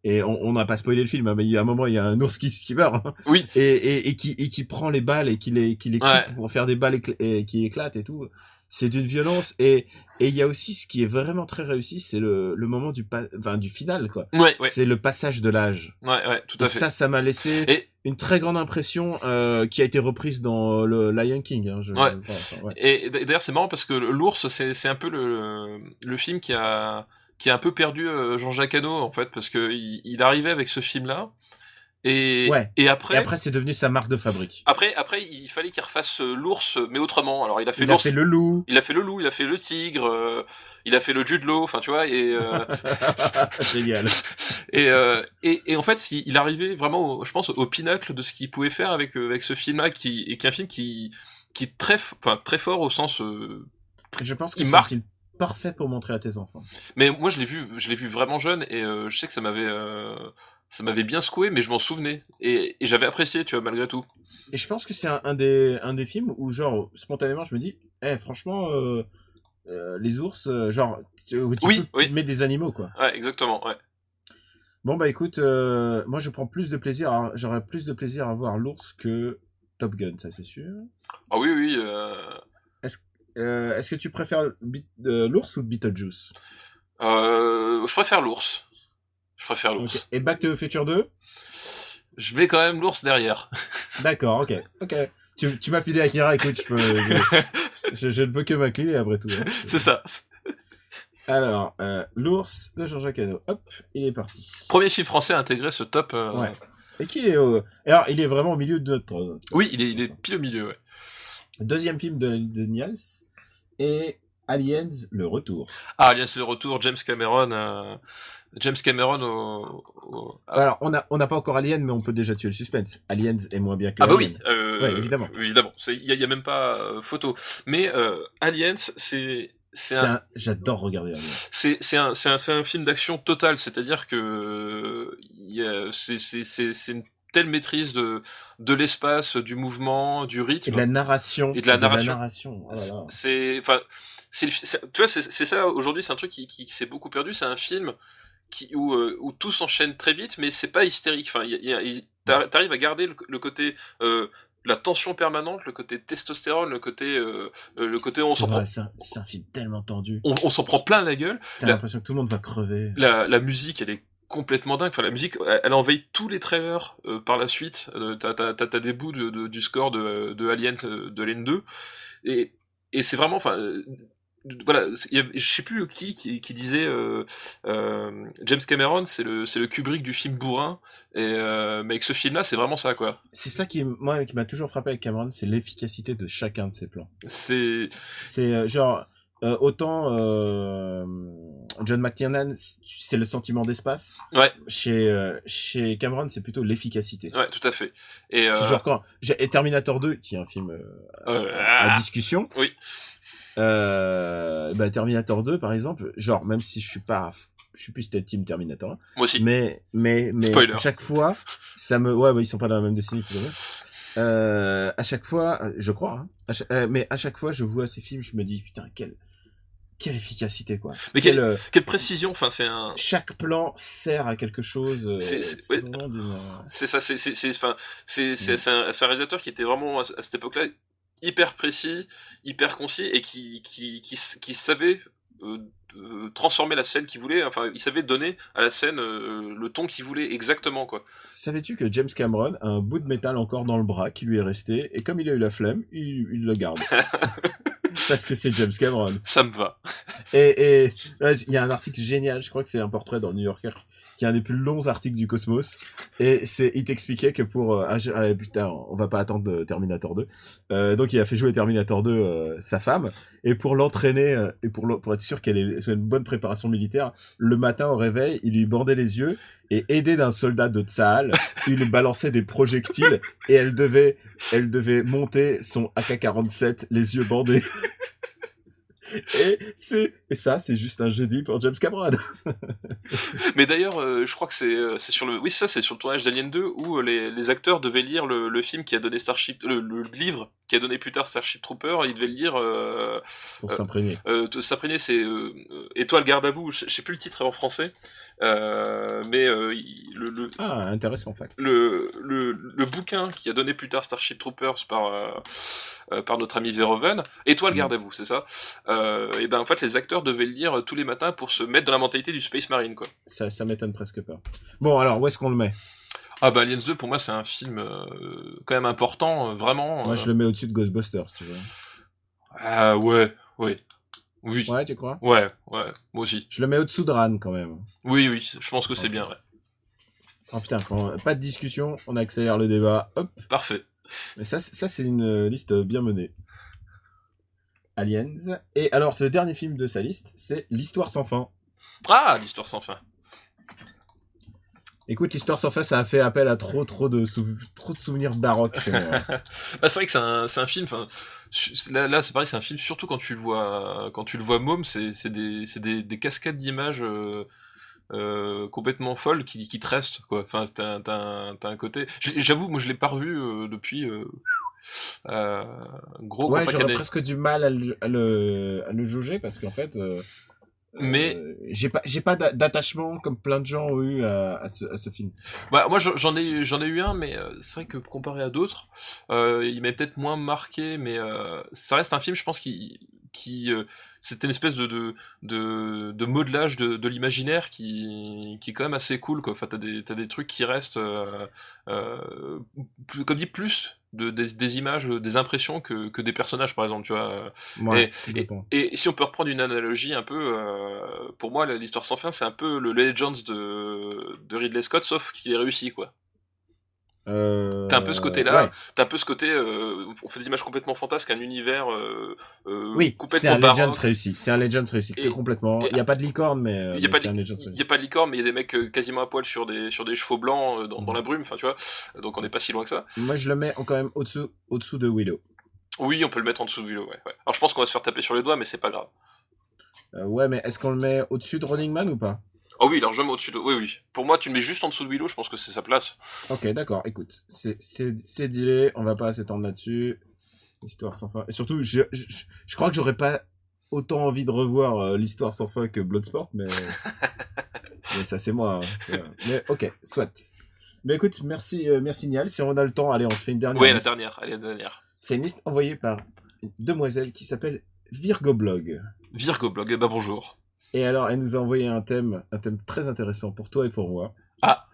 et on n'a pas spoilé le film, hein, mais il y a un moment, il y a un ours qui, qui meurt. hein. Oui. Et, et, et qui et qui prend les balles et qui les qui les coupe Ouais. pour faire des balles et qui éclatent et tout. C'est d'une violence et et il y a aussi ce qui est vraiment très réussi, c'est le le moment du pas, enfin du final quoi. Ouais, ouais, C'est le passage de l'âge. ouais, ouais, tout Et à fait. ça, ça m'a laissé Et une très grande impression euh, qui a été reprise dans le Lion King. Hein, je, Ouais. enfin, ouais. Et d'ailleurs, c'est marrant parce que l'ours, c'est c'est un peu le le film qui a qui a un peu perdu euh, Jean-Jacques Hano en fait parce que il, il arrivait avec ce film là et Ouais. et Et après après, c'est devenu sa marque de fabrique. après après il fallait qu'il refasse euh, l'ours mais autrement. Alors il a fait Il a l'ours, fait le loup. il a fait le loup, il a fait le tigre, euh, il a fait le Jude Law, enfin tu vois et euh, Génial. Et, euh, et, et en fait, il, il arrivait vraiment, au- je pense, au pinacle de ce qu'il pouvait faire avec, euh, avec ce film-là, qui, et qui est un film qui, qui est très, enfin, très fort au sens. euh, Je pense que Il c'est marque. film parfait pour montrer à tes enfants. Mais moi, je l'ai vu, je l'ai vu vraiment jeune, et euh, je sais que ça m'avait, euh, ça m'avait bien secoué, mais je m'en souvenais, et, et j'avais apprécié, tu vois, malgré tout. Et je pense que c'est un, un des, un des films où, genre, spontanément, je me dis, eh, franchement, euh, les ours, genre, tu, tu Oui, peux oui. filmer des animaux, quoi. Ouais, exactement. Ouais. Bon, bah écoute, moi, je prends plus de plaisir, à- j'aurais plus de plaisir à voir l'ours que Top Gun, ça c'est sûr. Ah oui, oui. Euh, Euh, Est-ce que tu préfères euh, l'ours ou Beetlejuice? Euh, je préfère l'ours. Je préfère l'ours. Et Back to the Future 2 Je mets quand même l'ours derrière. D'accord, ok. ok. Tu, tu m'as filé Akira, écoute, je, peux, je, je- je ne peux que m'incliner après tout. hein. C'est ça. Alors, euh, l'ours de Jean-Jacques Hano. Hop, il est parti. Premier film français à intégrer ce top. Ouais. Et qui est au... Alors, il est vraiment au milieu de notre... Oui, il est, il est pile au milieu. Ouais. Deuxième film de, de Niels. Et Aliens, le retour. Ah, Alliance le retour, James Cameron, euh, James Cameron au, au- ah, Alors, on n'a on n'a pas encore Alien, mais on peut déjà tuer le suspense. Aliens est moins bien que ah bah Alien. oui, euh, Ouais, évidemment. évidemment, il y, a- a même pas euh, photo. Mais euh, Aliens, c'est c'est un, un- J'adore regarder c'est c'est un c'est un c'est un film d'action total, c'est-à-dire que a- c'est c'est c'est une telle maîtrise de de l'espace, du mouvement, du rythme. Et de la narration. Et de la narration. Oh là. c'est enfin c'est tu vois c'est ça aujourd'hui c'est un truc qui, qui, qui s'est beaucoup perdu c'est un film qui où euh, où tout s'enchaîne très vite mais c'est pas hystérique enfin y a- a- t'arrives à garder le, le côté euh, la tension permanente le côté testostérone le côté euh, le côté on s'en prend c'est un, film tellement tendu. on, on s'en prend plein la gueule T'as l'impression que tout le monde va crever. la, la musique elle est complètement dingue. Enfin la musique elle, elle envahit tous les trailers euh, par la suite. Euh, t'as t'as t'as t'as des bouts de, de- du score de de Alien euh, de Alien 2 et et c'est vraiment enfin euh, voilà y a- je sais plus qui qui, qui disait euh, euh, James Cameron c'est le c'est le Kubrick du film bourrin. Et euh, mais avec ce film là c'est vraiment ça quoi. C'est ça qui, moi, qui m'a toujours frappé avec Cameron, c'est l'efficacité de chacun de ses plans. c'est C'est euh, genre, euh, autant euh, John McTiernan, c'est le sentiment d'espace. Ouais. Chez, euh, chez Cameron, c'est plutôt l'efficacité. ouais tout à fait et C'est Genre quand j'ai et Terminator 2, qui est un film à ah, discussion. oui. Bah, Terminator 2, par exemple, genre même si je suis pas, je suis plus team Terminator, moi aussi mais mais mais Spoiler. à chaque fois, ça me, ouais, ils sont pas dans la même décennie. tout à. Euh, chaque fois, je crois, hein, à chaque- euh, mais à chaque fois, je vois ces films, je me dis putain quelle quelle efficacité quoi. Mais Quelle, euh, quelle précision enfin c'est un chaque plan sert à quelque chose. euh, C'est- ouais. euh, C'est ça, c'est c'est enfin c'est c'est Mm. c'est un, réalisateur qui était vraiment à, à cette époque-là hyper précis, hyper concis et qui qui qui, qui savait euh, euh, transformer la scène qu'il voulait. Enfin, il savait donner à la scène euh, le ton qu'il voulait exactement, quoi. Savais-tu que James Cameron a un bout de métal encore dans le bras qui lui est resté, et comme il a eu la flemme, il, il le garde. Parce que c'est James Cameron. Ça me va. Et il y a un article génial, je crois que c'est un portrait dans le New Yorker, qui est un des plus longs articles du Cosmos. Et c'est, il t'expliquait que pour, euh, ah, putain, on va pas attendre Terminator 2. Euh, donc il a fait jouer Terminator 2 euh, sa femme, et pour l'entraîner et pour, pour être sûr qu'elle soit une bonne préparation militaire, le matin au réveil, il lui bandait les yeux et aidé d'un soldat de Tsahal, il lui balançait des projectiles et elle devait, elle devait monter son AK-47 les yeux bandés. Et c'est et ça c'est juste un jeudi pour James Cameron. Mais d'ailleurs, euh, je crois que c'est euh, c'est sur le oui ça c'est sur le tournage d'Alien 2 où euh, les, les acteurs devaient lire le, le film qui a donné Starship le, le livre qui a donné plus tard Starship Trooper, ils devaient le lire euh, pour Euh, s'imprégner. euh, s'imprégner c'est euh, Étoile garde à vous, je sais plus le titre en français. Mais il- le, le, Ah intéressant fact. le, le, le bouquin qui a donné plus tard Starship Troopers par, par notre ami Verhoeven, Étoile Mm. garde à vous, c'est ça Et ben en fait les acteurs devaient le lire tous les matins pour se mettre dans la mentalité du Space Marine quoi. Ça ça m'étonne presque pas. Bon alors où est-ce qu'on le met? Ah bah Aliens 2 pour moi c'est un film euh, quand même important, euh, vraiment. Moi euh. je le mets au-dessus de Ghostbusters, tu vois. Ah ouais, ouais. Oui. Ouais, tu crois? Ouais, ouais, moi aussi. Je le mets au-dessous de Ran quand même. Oui, oui, je pense que c'est bien, ouais. Oh putain, quand... pas de discussion, on accélère le débat. Hop. Parfait. Mais ça, c'est- ça c'est une euh, liste bien menée. Aliens. Et alors, c'est le dernier film de sa liste, c'est L'Histoire sans fin. Ah, l'histoire sans fin. Écoute, L'Histoire sans fin, ça a fait appel à trop, trop de, sou- trop de souvenirs baroques. Bah, c'est vrai que c'est un, film. Là, là c'est pareil, c'est un film. Surtout quand tu le vois, quand tu le vois môme, c'est, des, c'est des, des cascades d'images euh, euh, complètement folles qui, qui te restent, quoi. Enfin, t'as, un- côté. J'avoue, moi, je l'ai pas revu euh, depuis. Euh, euh, gros, ouais, j'aurais presque du mal à le, à le, à le jauger parce qu'en fait, Mais- euh, j'ai pas, j'ai pas d'a- d'attachement comme plein de gens ont eu à, à ce, à ce film. Bah, moi j'en ai j'en ai eu un mais euh, c'est vrai que comparé à d'autres euh, il m'a peut-être moins marqué mais euh, ça reste un film je pense qui qui c'était une espèce de de de, de modelage de, de l'imaginaire qui qui est quand même assez cool quoi enfin t'as des t'as des trucs qui restent comme dit plus de des, des images des impressions que que des personnages par exemple tu vois Ouais, Et- et si on peut reprendre une analogie un peu, euh, pour moi, l'histoire sans fin, c'est un peu le Legends de, de Ridley Scott, sauf qu'il est réussi, quoi. Euh, T'as un peu ce côté-là. ouais. T'as un peu ce côté, euh, on fait des images complètement fantasques, un univers euh, euh, Oui, c'est complètement un Legends réussi. C'est un Legends réussi. Et- complètement. Il y a pas de licorne, mais, Il y a pas c'est de- un Legends Il réussi. y a pas de licorne, mais il y a des mecs euh, quasiment à poil sur des sur des chevaux blancs dans, dans la brume, enfin tu vois. Donc on n'est pas si loin que ça. Moi, je le mets quand même au-dessous, au-dessous de Willow. Oui, on peut le mettre en dessous de Willow. Ouais, ouais. Alors je pense qu'on va se faire taper sur les doigts, mais c'est pas grave. Ouais, mais est-ce qu'on le met au-dessus de Running Man ou pas? Oh oui, largement au-dessus de. Oui, oui. Pour moi, tu le mets juste en dessous de Willow. Je pense que c'est sa place. Ok, d'accord. Écoute, c'est dealé. On va pas s'étendre là-dessus. Histoire sans fin. Et surtout, je je, je- je crois que j'aurais pas autant envie de revoir euh, l'histoire sans fin que Bloodsport, mais mais ça c'est moi. hein. Voilà. Mais ok, soit. Mais écoute, merci euh, merci Nial. Si on a le temps, allez, on se fait une dernière. Oui, la liste. dernière. Allez, la dernière. C'est une liste envoyée par une demoiselle qui s'appelle Virgo Blog. Virgo Blog. Eh ben bonjour. Et alors, elle nous a envoyé un thème, un thème très intéressant pour toi et pour moi. Ah.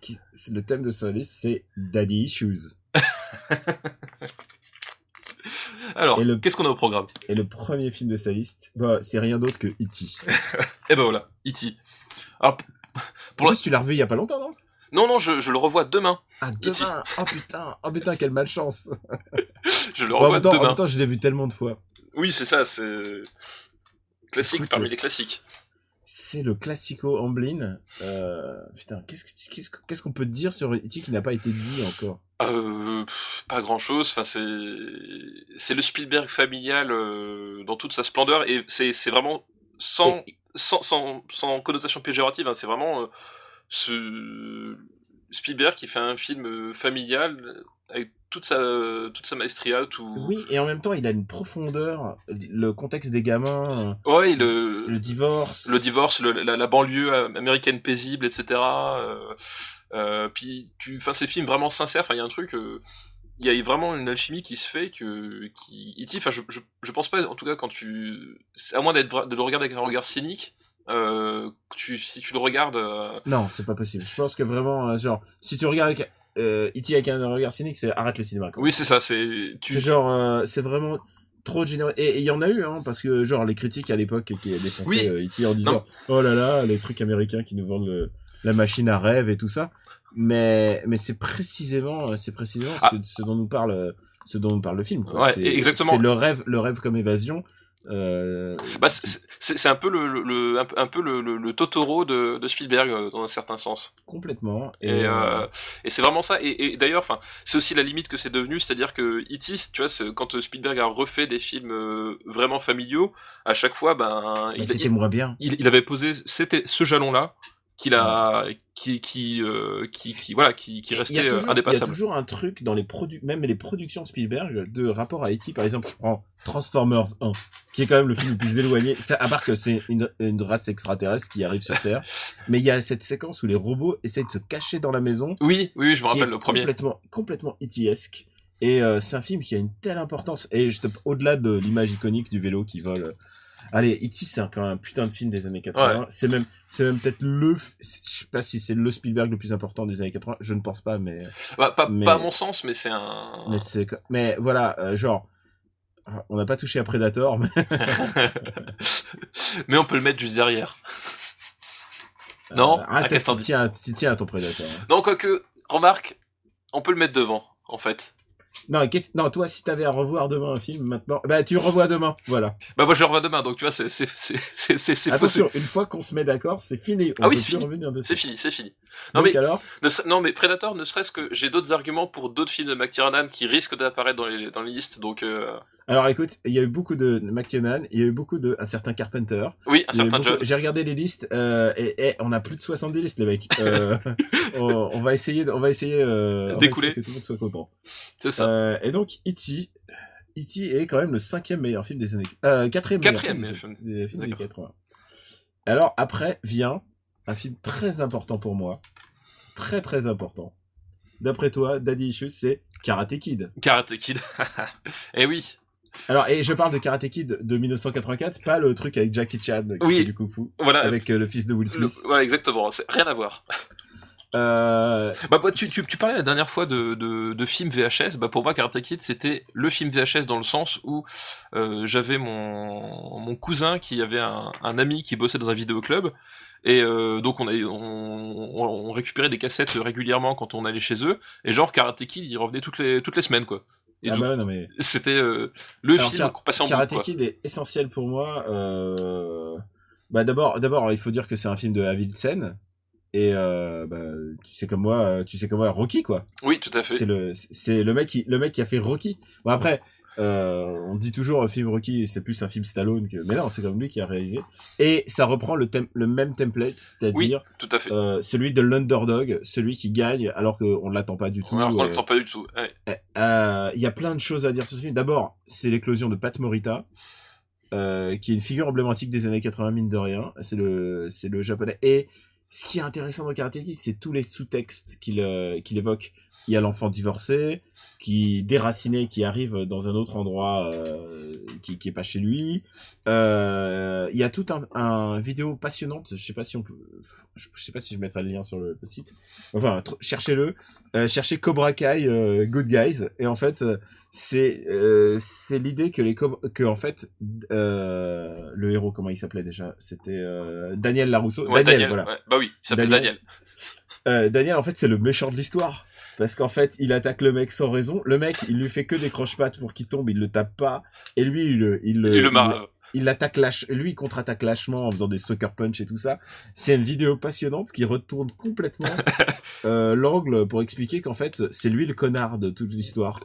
Qui, le thème de sa liste, c'est Daddy Issues. Alors, Et qu'est-ce qu'on a au programme? Et le premier film de sa liste, bah, c'est rien d'autre que E.T. Eh ben voilà, E.T. Alors, la... tu l'as revu il y a pas longtemps, non? Non, non, je, je le revois demain. Ah, E.T.. demain Oh putain Oh putain, quelle malchance Je le Bon, en, revois même temps, en demain. même temps, je l'ai vu tellement de fois. Oui, c'est ça, c'est... Classique Écoute, parmi les classiques. C'est le classico Amblin. Euh, putain, qu'est-ce que tu- qu'est-ce que- qu'est-ce qu'on peut dire sur E.T. qui n'a pas été dit encore? Euh, pas grand-chose. Enfin, c'est... Le Spielberg familial euh, dans toute sa splendeur. Et c'est, vraiment sans, sans, sans, sans connotation péjorative. hein, c'est vraiment ce... Spielberg qui fait un film familial avec toute sa, toute sa maestria, tout... Oui, et en même temps, il a une profondeur, le contexte des gamins, Ouais, le, le divorce. le divorce, le- la, la banlieue euh, américaine paisible, etc. Euh, euh, puis, tu, enfin, ces films vraiment sincères. Enfin, il y a un truc. euh, il y a vraiment une alchimie qui se fait que qui E.T. enfin je, je, je pense pas en tout cas quand tu à moins d'être de le regarder avec un regard cynique euh, tu si tu le regardes euh, Non, c'est pas possible. Je pense que vraiment, euh, genre, si tu regardes avec, euh, E.T. avec un regard cynique, c'est arrête le cinéma. quoi. oui c'est ça c'est tu genre, euh, c'est vraiment trop généreux. Et il y en a eu, hein, parce que genre les critiques à l'époque qui défonçaient Oui. euh, E.T. en disant, Non. oh là là, les trucs américains qui nous vendent le- la machine à rêve et tout ça. Mais mais c'est précisément, euh, c'est précisément ce, Ah. que- ce dont nous parle, euh, ce dont nous parle le film. quoi. Ouais, exactement. C'est le rêve, le rêve comme évasion. Euh, bah, c'est un peu le, le- un peu- le, le, le Totoro de, de Spielberg euh, dans un certain sens complètement. et, euh, euh, et c'est vraiment ça et, et d'ailleurs enfin c'est aussi la limite que c'est devenu c'est-à-dire que E.T. tu vois quand Spielberg a refait des films euh, vraiment familiaux à chaque fois ben bah, il, il- moins bien. il, il avait posé c'était ce jalon là qu'il a qui qui, euh, qui qui voilà qui qui restait toujours- euh, Il y a indépassable toujours un truc dans les produits, même les productions de Spielberg, de rapport à E.T. Par exemple, je prends Transformers 1, qui est quand même le film le plus éloigné. Ça, à part que c'est une, une race extraterrestre qui arrive sur Terre. Mais il y a cette séquence où les robots essayent de se cacher dans la maison. oui oui je me rappelle le premier Complètement, complètement E.T.esque. Et euh, c'est un film qui a une telle importance. Et je te- au-delà de l'image iconique du vélo qui vole. Allez, E.T. c'est quand même un putain de film des années 80. C'est même, c'est même peut-être le, je sais pas si c'est le Spielberg le plus important des années 80. Je ne pense pas, mais. Bah, pas, mais- pas à mon sens mais c'est un Mais c'est mais voilà, euh, genre on n'a pas touché à Predator, mais mais on peut le mettre juste derrière Non, euh, t'en tu dis? tiens, tiens à ton Predator. hein. non quoique remarque on peut le mettre devant en fait Non, toi si t'avais à revoir demain un film maintenant, bah tu revois demain, voilà. bah moi je revois demain donc tu vois c'est c'est c'est Attention, une fois qu'on se met d'accord, c'est fini. On Ah oui, c'est fini. c'est fini c'est fini non Donc mais alors, Ne ser- non, mais Predator, ne serait-ce que j'ai d'autres arguments pour d'autres films de McTiernan qui risquent d'apparaître dans les, dans les listes, donc euh, alors écoute, il y a eu beaucoup de McTiernan, il y a eu beaucoup de un certain Carpenter. oui, un certain beaucoup-. J'ai regardé les listes euh, et, et on a plus de 70 listes les mecs. Euh, on, on va essayer, de- on va essayer, euh, D'écouler. que tout le monde soit content. C'est ça. Euh, et donc, E.T. E.T. est quand même le cinquième meilleur film des années... Euh, quatrième, Quatrième meilleur film des, des films des années D'accord. 80. Alors, après vient un film très important pour moi. Très, très important. D'après toi, Daddy Issues, c'est Karate Kid. Karate Kid. Eh oui. Alors, et je parle de Karate Kid de 1984, pas le truc avec Jackie Chan qui Oui. fait du kung fu, Voilà. avec euh, le fils de Will le- Smith. voilà, exactement. C'est rien à voir. Euh, Bah, bah, tu, tu, tu parlais la dernière fois de, de, de film VHS. Bah, pour moi, Karate Kid, c'était le film VHS dans le sens où euh, j'avais mon, mon cousin qui avait un, un ami qui bossait dans un vidéoclub. Et euh, donc, on, a, on, on, on récupérait des cassettes régulièrement quand on allait chez eux. Et genre, Karate Kid, il revenait toutes les, toutes les semaines, quoi. Et ah bah ouais, non mais c'était euh, le Alors, film qu'on passait en Karate. Kid est essentiel pour moi. Euh... Bah d'abord, d'abord, il faut dire que c'est un film de Avildsen. Et euh, bah, tu sais comme moi, euh, tu sais comme moi, Rocky quoi. Oui, tout à fait. C'est le, c'est le mec qui, le mec qui a fait Rocky. Bon après, euh, on dit toujours un film Rocky, c'est plus un film Stallone que, mais non, c'est comme lui qui a réalisé. Et ça reprend le, même template, c'est-à-dire euh, celui de l'underdog, celui qui gagne alors qu'on ne l'attend pas du tout. Alors qu'on euh, le sent pas du tout. Ouais. euh, Il y a plein de choses à dire sur ce film. D'abord, c'est l'éclosion de Pat Morita, euh, qui est une figure emblématique des années 80, mine de rien. C'est le, c'est le japonais. Et ce qui est intéressant dans Karate Kid, c'est tous les sous-textes qu'il euh, qu'il évoque. Il y a l'enfant divorcé, qui déraciné, qui arrive dans un autre endroit euh, qui, qui est pas chez lui. Euh, il y a tout un, un vidéo passionnante. Je sais pas si on peut, je sais pas si je mettrai le lien sur le, le site. Enfin, cherchez-le. Euh, cherchez Cobra Kai euh, Good Guys et en fait euh, c'est euh, c'est l'idée que les que en fait euh, le héros comment il s'appelait déjà? C'était euh, Daniel Larousseau Ouais, Daniel, Daniel, voilà ouais. Bah oui, il s'appelle Daniel. Daniel. Euh, Daniel en fait c'est le méchant de l'histoire parce qu'en fait il attaque le mec sans raison le mec il lui fait que des croche-pattes pour qu'il tombe il le tape pas et lui il le il le le il- il attaque lâche, lui il contre-attaque lâchement en faisant des sucker punch et tout ça. C'est une vidéo passionnante qui retourne complètement euh, l'angle pour expliquer qu'en fait c'est lui le connard de toute l'histoire.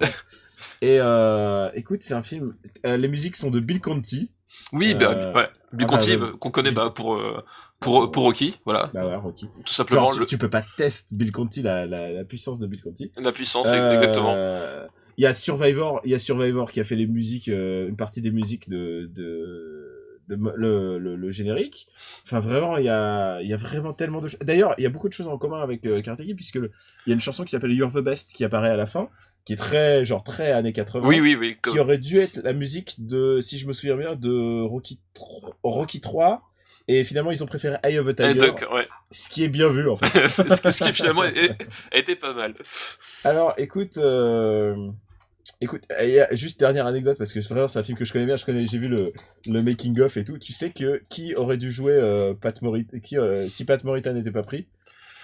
Et euh, écoute, c'est un film. euh, les musiques sont de Bill Conti. Oui, Euh, bah, ouais. Bill bah, bah, qu'on connaît bah, pour, euh, pour, pour Rocky, voilà. Bah ouais, Rocky. Tout simplement, Genre, tu, le- tu peux pas tester Bill Conti la, la, la puissance de Bill Conti. la puissance, Euh, exactement. Il y a Survivor, il y a Survivor qui a fait les musiques, euh, une partie des musiques de, de, de mo- le, le, le générique. Enfin vraiment, il y a, il y a vraiment tellement de choses. D'ailleurs, il y a beaucoup de choses en commun avec euh, Karate Kid puisque il y a une chanson qui s'appelle You're the Best qui apparaît à la fin, qui est très, genre, très années 80. Oui, oui, oui. Qui aurait dû être la musique de, si je me souviens bien, de Rocky 3, Rocky 3. Et finalement, ils ont préféré Eye of a Tiger. Donc, ouais. Ce qui est bien vu, en fait. ce, qui- ce qui finalement été pas mal. Alors, écoute, euh... écoute, juste dernière anecdote parce que vraiment c'est un film que je connais bien. Je connais, j'ai vu le, le making of et tout. Tu sais que qui aurait dû jouer euh, Pat Morita, qui euh, si Pat Morita n'était pas pris,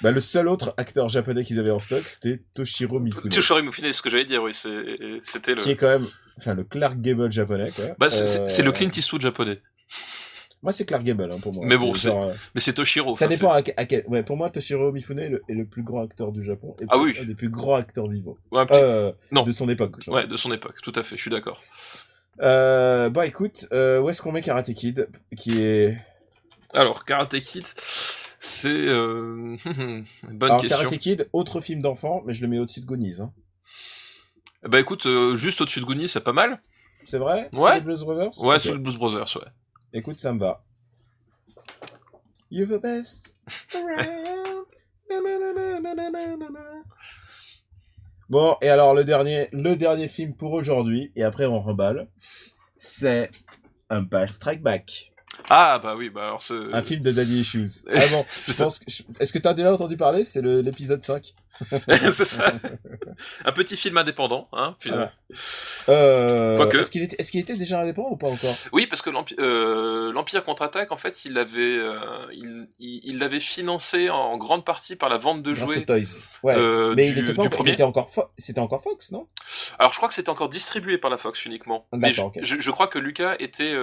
bah le seul autre acteur japonais qu'ils avaient en stock, c'était Toshiro Mifune, Toshiro Mifune, ce que j'allais dire, oui, c'est- c'était le. qui est quand même, enfin le Clark Gable japonais quoi. Bah, c'est c'est- Euh, c'est le Clint Eastwood japonais. Moi c'est Clark Gable hein, pour moi. Mais bon, C'est euh, Mais c'est Toshiro. ça dépend à, que- à quel. Ouais, pour moi Toshiro Mifune est le, est le plus grand acteur du Japon et Ah oui. un des plus grands acteurs vivants. c'est- ouais, petit- Euh, Non. de son époque. genre. Ouais, de son époque, tout à fait, je suis d'accord. Euh, bah écoute, euh, où est-ce qu'on met Karate Kid Qui est. Alors, Karate Kid, c'est euh... bonne Alors, question. Karate Kid, autre film d'enfant, mais je le mets au-dessus de Goonies. Hein. Bah écoute, euh, juste au-dessus de Goonies, c'est pas mal. C'est vrai? Ouais. Sous les Blues Brothers? Ouais, okay. sous les Blues Brothers, ouais. Écoute, ça me va. You're the best. Bon, et alors le dernier, le dernier film pour aujourd'hui, et après on remballe, c'est Empire Strike Back. Ah bah oui, bah alors c'est... un film de Daddy Issues. Ah bon, est-ce que t'as déjà entendu parler? C'est le- l'épisode 5. c'est ça. Un petit film indépendant, hein, finalement. Euh, Quoique. Est-ce qu'il était, déjà indépendant ou pas encore? Oui, parce que euh, l'Empire contre-attaque, en fait, il l'avait, euh, il, il, financé en grande partie par la vente de jouets. Ouais. mais du, il était pas du encore, il premier. était encore Fo- c'était encore Fox, non? Alors, je crois que c'était encore distribué par la Fox uniquement. Ah, Mais je, je, je crois que Lucas était,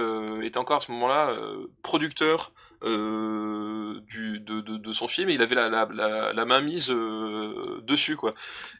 était encore à ce moment-là producteur euh, du, de, de, de son film et il avait la, la, la, la main mise euh, dessus, quoi.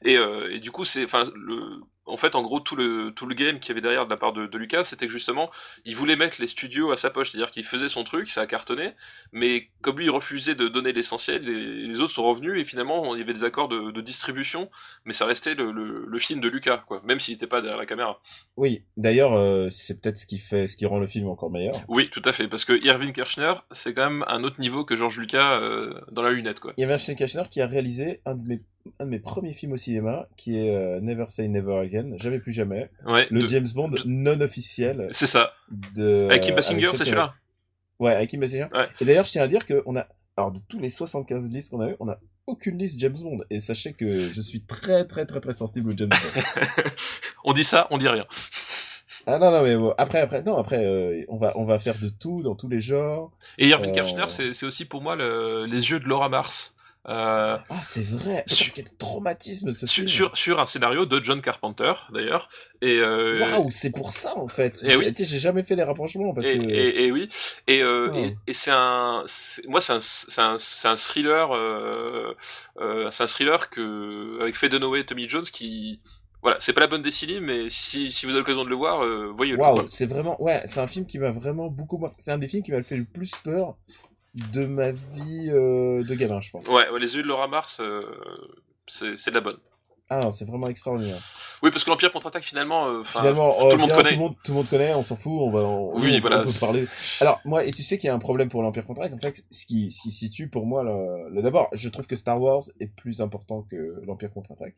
Et, euh, et du coup, c'est, enfin, le, en fait, en gros, tout le, tout le game qu'il y avait derrière de la part de, de Lucas, c'était que justement, il voulait mettre les studios à sa poche, c'est-à-dire qu'il faisait son truc, ça a cartonné, mais comme lui, il refusait de donner l'essentiel, les, les autres sont revenus et finalement, il y avait des accords de, de distribution, mais ça restait le, le, le film de Lucas, quoi, même s'il n'était pas derrière la caméra. Oui. D'ailleurs, euh, c'est peut-être ce qui fait, ce qui rend le film encore meilleur. Oui, tout à fait, parce que Irving Kirchner, c'est quand même un autre niveau que George Lucas euh, dans la lunette, quoi. Il y avait un Shane Kirchner qui a réalisé un de mes, un de mes premiers films au cinéma, qui est euh, Never Say Never Again, jamais plus jamais, Ouais, le de- James Bond non officiel c'est ça. de. Avec Kim euh, Basinger, c'est celui-là. Ouais, avec Kim Basinger. Ouais. Et d'ailleurs, je tiens à dire que on a, alors de tous les 75 listes qu'on a eu, on a aucune liste James Bond. Et sachez que je suis très très très très sensible au James Bond. on dit ça, on dit rien. ah non non mais bon, après après non après euh, on va on va faire de tout dans tous les genres. Et Irving Euh, Kirchner, c'est c'est aussi pour moi le- les yeux de Laura Mars. Euh, Ah c'est vrai. Sur- Quel traumatisme ce sur, film. sur, sur un scénario de John Carpenter, d'ailleurs. Et, euh, Waouh, c'est pour ça en fait. Eh J'ai oui. jamais fait les rapprochements parce et, que. et, et oui, et, euh, Oh. et, et c'est un, moi c'est un, c'est un, un thriller, euh, c'est un thriller que avec Faye Dunaway et Tommy Jones qui, voilà, c'est pas la bonne décennie, mais si, si vous avez l'occasion de le voir, euh, voyez-le. Waouh, c'est vraiment ouais, c'est un film qui m'a vraiment beaucoup. C'est un des films qui m'a fait le plus peur de ma vie euh, de gamin, je pense. Ouais, ouais, les yeux de Laura Mars, euh, c'est c'est de la bonne. Ah non, c'est vraiment extraordinaire. Oui, parce que l'Empire contre-attaque finalement, euh, Finalement, tout le monde bien, connaît. Tout le monde, tout le monde connaît, on s'en fout, on va. on- Oui, on, voilà, On peut c'est- parler. Alors moi, et tu sais qu'il y a un problème pour l'Empire contre-attaque. En fait, ce qui, ce qui situe pour moi le, le- d'abord, je trouve que Star Wars est plus important que l'Empire contre-attaque.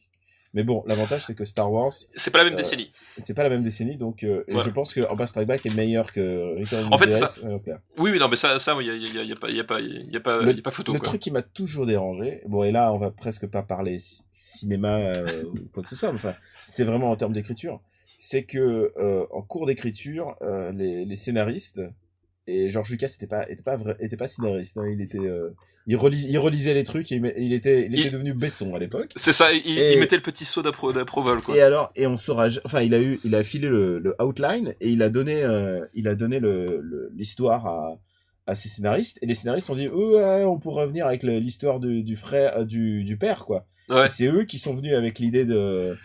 Mais bon, l'avantage c'est que Star Wars, c'est pas la même Euh, décennie. c'est pas la même décennie, donc euh, et Ouais. je pense que Empire Strike Back est meilleur que Return En fait, c'est Jedi, euh. Oui, oui, non, mais ça, ça, il y a, y a, y a pas, y a pas, y a pas, Le- y a pas photo, Le quoi. truc qui m'a toujours dérangé, bon et là on va presque pas parler ci- cinéma euh, ou quoi que ce soit, mais enfin c'est vraiment en termes d'écriture, c'est que euh, en cours d'écriture euh, les, les scénaristes et George Lucas était pas était pas vrai, était pas scénariste, hein, il était euh, il, relis- il relisait les trucs et il, était il était devenu Besson à l'époque. C'est ça, il, Et- il mettait le petit saut d'appro- d'approval, quoi. Et alors, et on saura, enfin, il a eu, il a filé le, le outline et il a donné, euh, il a donné l'histoire à, à ses scénaristes. Et les scénaristes ont dit, oh, ouais, on pourrait revenir avec l'histoire du, du frère, euh, du, du père, quoi. Ouais. C'est eux qui sont venus avec l'idée de,